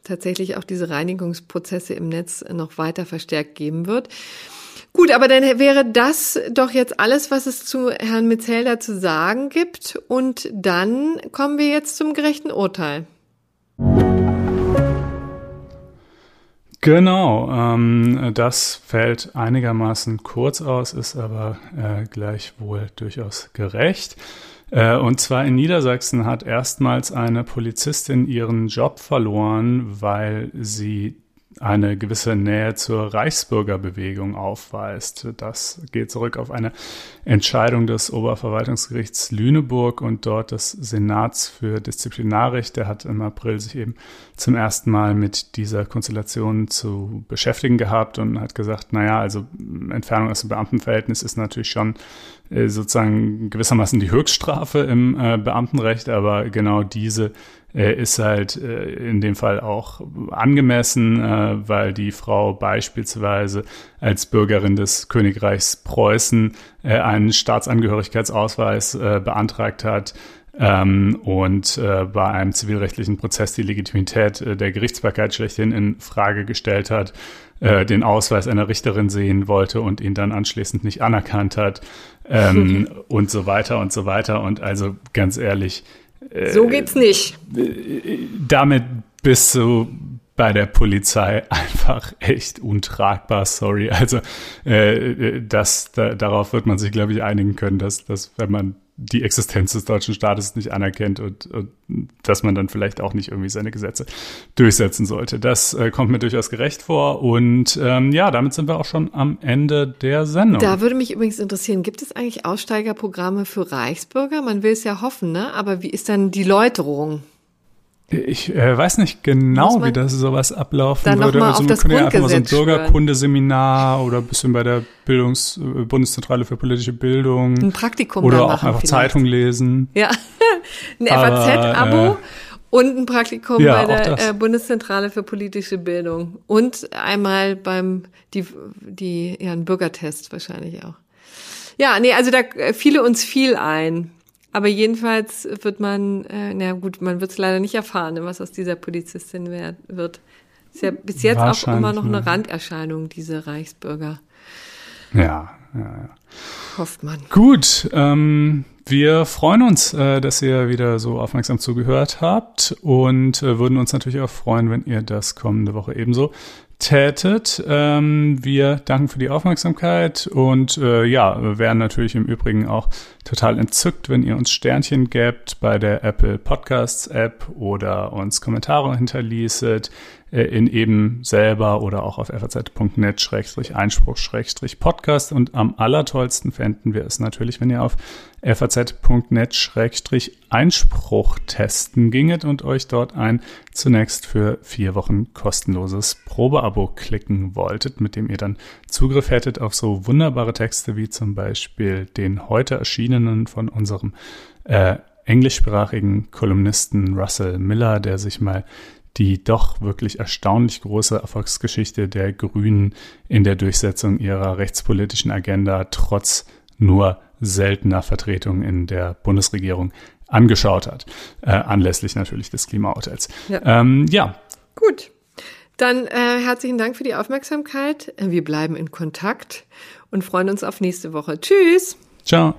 tatsächlich auch diese Reinigungsprozesse im Netz noch weiter verstärkt geben wird. Gut, aber dann wäre das doch jetzt alles, was es zu Herrn Metzelder zu sagen gibt. Und dann kommen wir jetzt zum gerechten Urteil. Genau, ähm, das fällt einigermaßen kurz aus, ist aber äh, gleichwohl durchaus gerecht. Äh, und zwar in Niedersachsen hat erstmals eine Polizistin ihren Job verloren, weil sie eine gewisse Nähe zur Reichsbürgerbewegung aufweist. Das geht zurück auf eine Entscheidung des Oberverwaltungsgerichts Lüneburg und dort des Senats für Disziplinarrecht. Der hat im April sich eben zum ersten Mal mit dieser Konstellation zu beschäftigen gehabt und hat gesagt, naja, also Entfernung aus dem Beamtenverhältnis ist natürlich schon äh, sozusagen gewissermaßen die Höchststrafe im äh, Beamtenrecht, aber genau diese ist halt äh, in dem Fall auch angemessen, äh, weil die Frau beispielsweise als Bürgerin des Königreichs Preußen äh, einen Staatsangehörigkeitsausweis äh, beantragt hat, ähm, und äh, bei einem zivilrechtlichen Prozess die Legitimität äh, der Gerichtsbarkeit schlechthin in Frage gestellt hat, äh, den Ausweis einer Richterin sehen wollte und ihn dann anschließend nicht anerkannt hat ähm, [LAUGHS] und so weiter und so weiter. Und also ganz ehrlich, so geht's nicht. Damit bist du bei der Polizei [LAUGHS] einfach echt untragbar, sorry. Also äh, das, da, darauf wird man sich, glaube ich, einigen können, dass, dass wenn man die Existenz des deutschen Staates nicht anerkennt und, und, dass man dann vielleicht auch nicht irgendwie seine Gesetze durchsetzen sollte. Das äh, kommt mir durchaus gerecht vor. Und ähm, ja, damit sind wir auch schon am Ende der Sendung. Da würde mich übrigens interessieren, gibt es eigentlich Aussteigerprogramme für Reichsbürger? Man will es ja hoffen, ne? Aber wie ist dann die Läuterung? Ich äh, weiß nicht genau, wie das sowas ablaufen dann würde. Noch mal also man könnte ja einfach mal so ein Bürgerkundeseminar oder ein bisschen bei der Bildungs äh, Bundeszentrale für politische Bildung. Ein Praktikum Oder auch machen einfach vielleicht. Zeitung lesen. Ja, [LAUGHS] ein FAZ-Abo äh, und ein Praktikum ja, bei der äh, Bundeszentrale für politische Bildung. Und einmal beim, die, die, ja, ein Bürgertest wahrscheinlich auch. Ja, nee, also da äh, fiele uns viel ein. Aber jedenfalls wird man, äh, na gut, man wird es leider nicht erfahren, ne, was aus dieser Polizistin wer- wird. Ist ja bis jetzt auch immer noch eine nicht. Randerscheinung, diese Reichsbürger, Ja, ja, ja. hofft man. Gut, ähm, wir freuen uns, äh, dass ihr wieder so aufmerksam zugehört habt und äh, würden uns natürlich auch freuen, wenn ihr das kommende Woche ebenso tätet. Ähm, wir danken für die Aufmerksamkeit und äh, ja, wären natürlich im Übrigen auch total entzückt, wenn ihr uns Sternchen gebt bei der Apple Podcasts App oder uns Kommentare hinterließet in eben selber oder auch auf faz.net-einspruch-podcast und am allertollsten fänden wir es natürlich, wenn ihr auf faz.net-einspruch testen ginget und euch dort ein zunächst für vier Wochen kostenloses Probeabo klicken wolltet, mit dem ihr dann Zugriff hättet auf so wunderbare Texte wie zum Beispiel den heute erschienenen von unserem äh, englischsprachigen Kolumnisten Russell Miller, der sich mal die doch wirklich erstaunlich große Erfolgsgeschichte der Grünen in der Durchsetzung ihrer rechtspolitischen Agenda trotz nur seltener Vertretung in der Bundesregierung angeschaut hat. Äh, anlässlich natürlich des Klimaurteils. Ja. Ähm, ja, Gut. Dann äh, herzlichen Dank für die Aufmerksamkeit. Wir bleiben in Kontakt und freuen uns auf nächste Woche. Tschüss. ciao.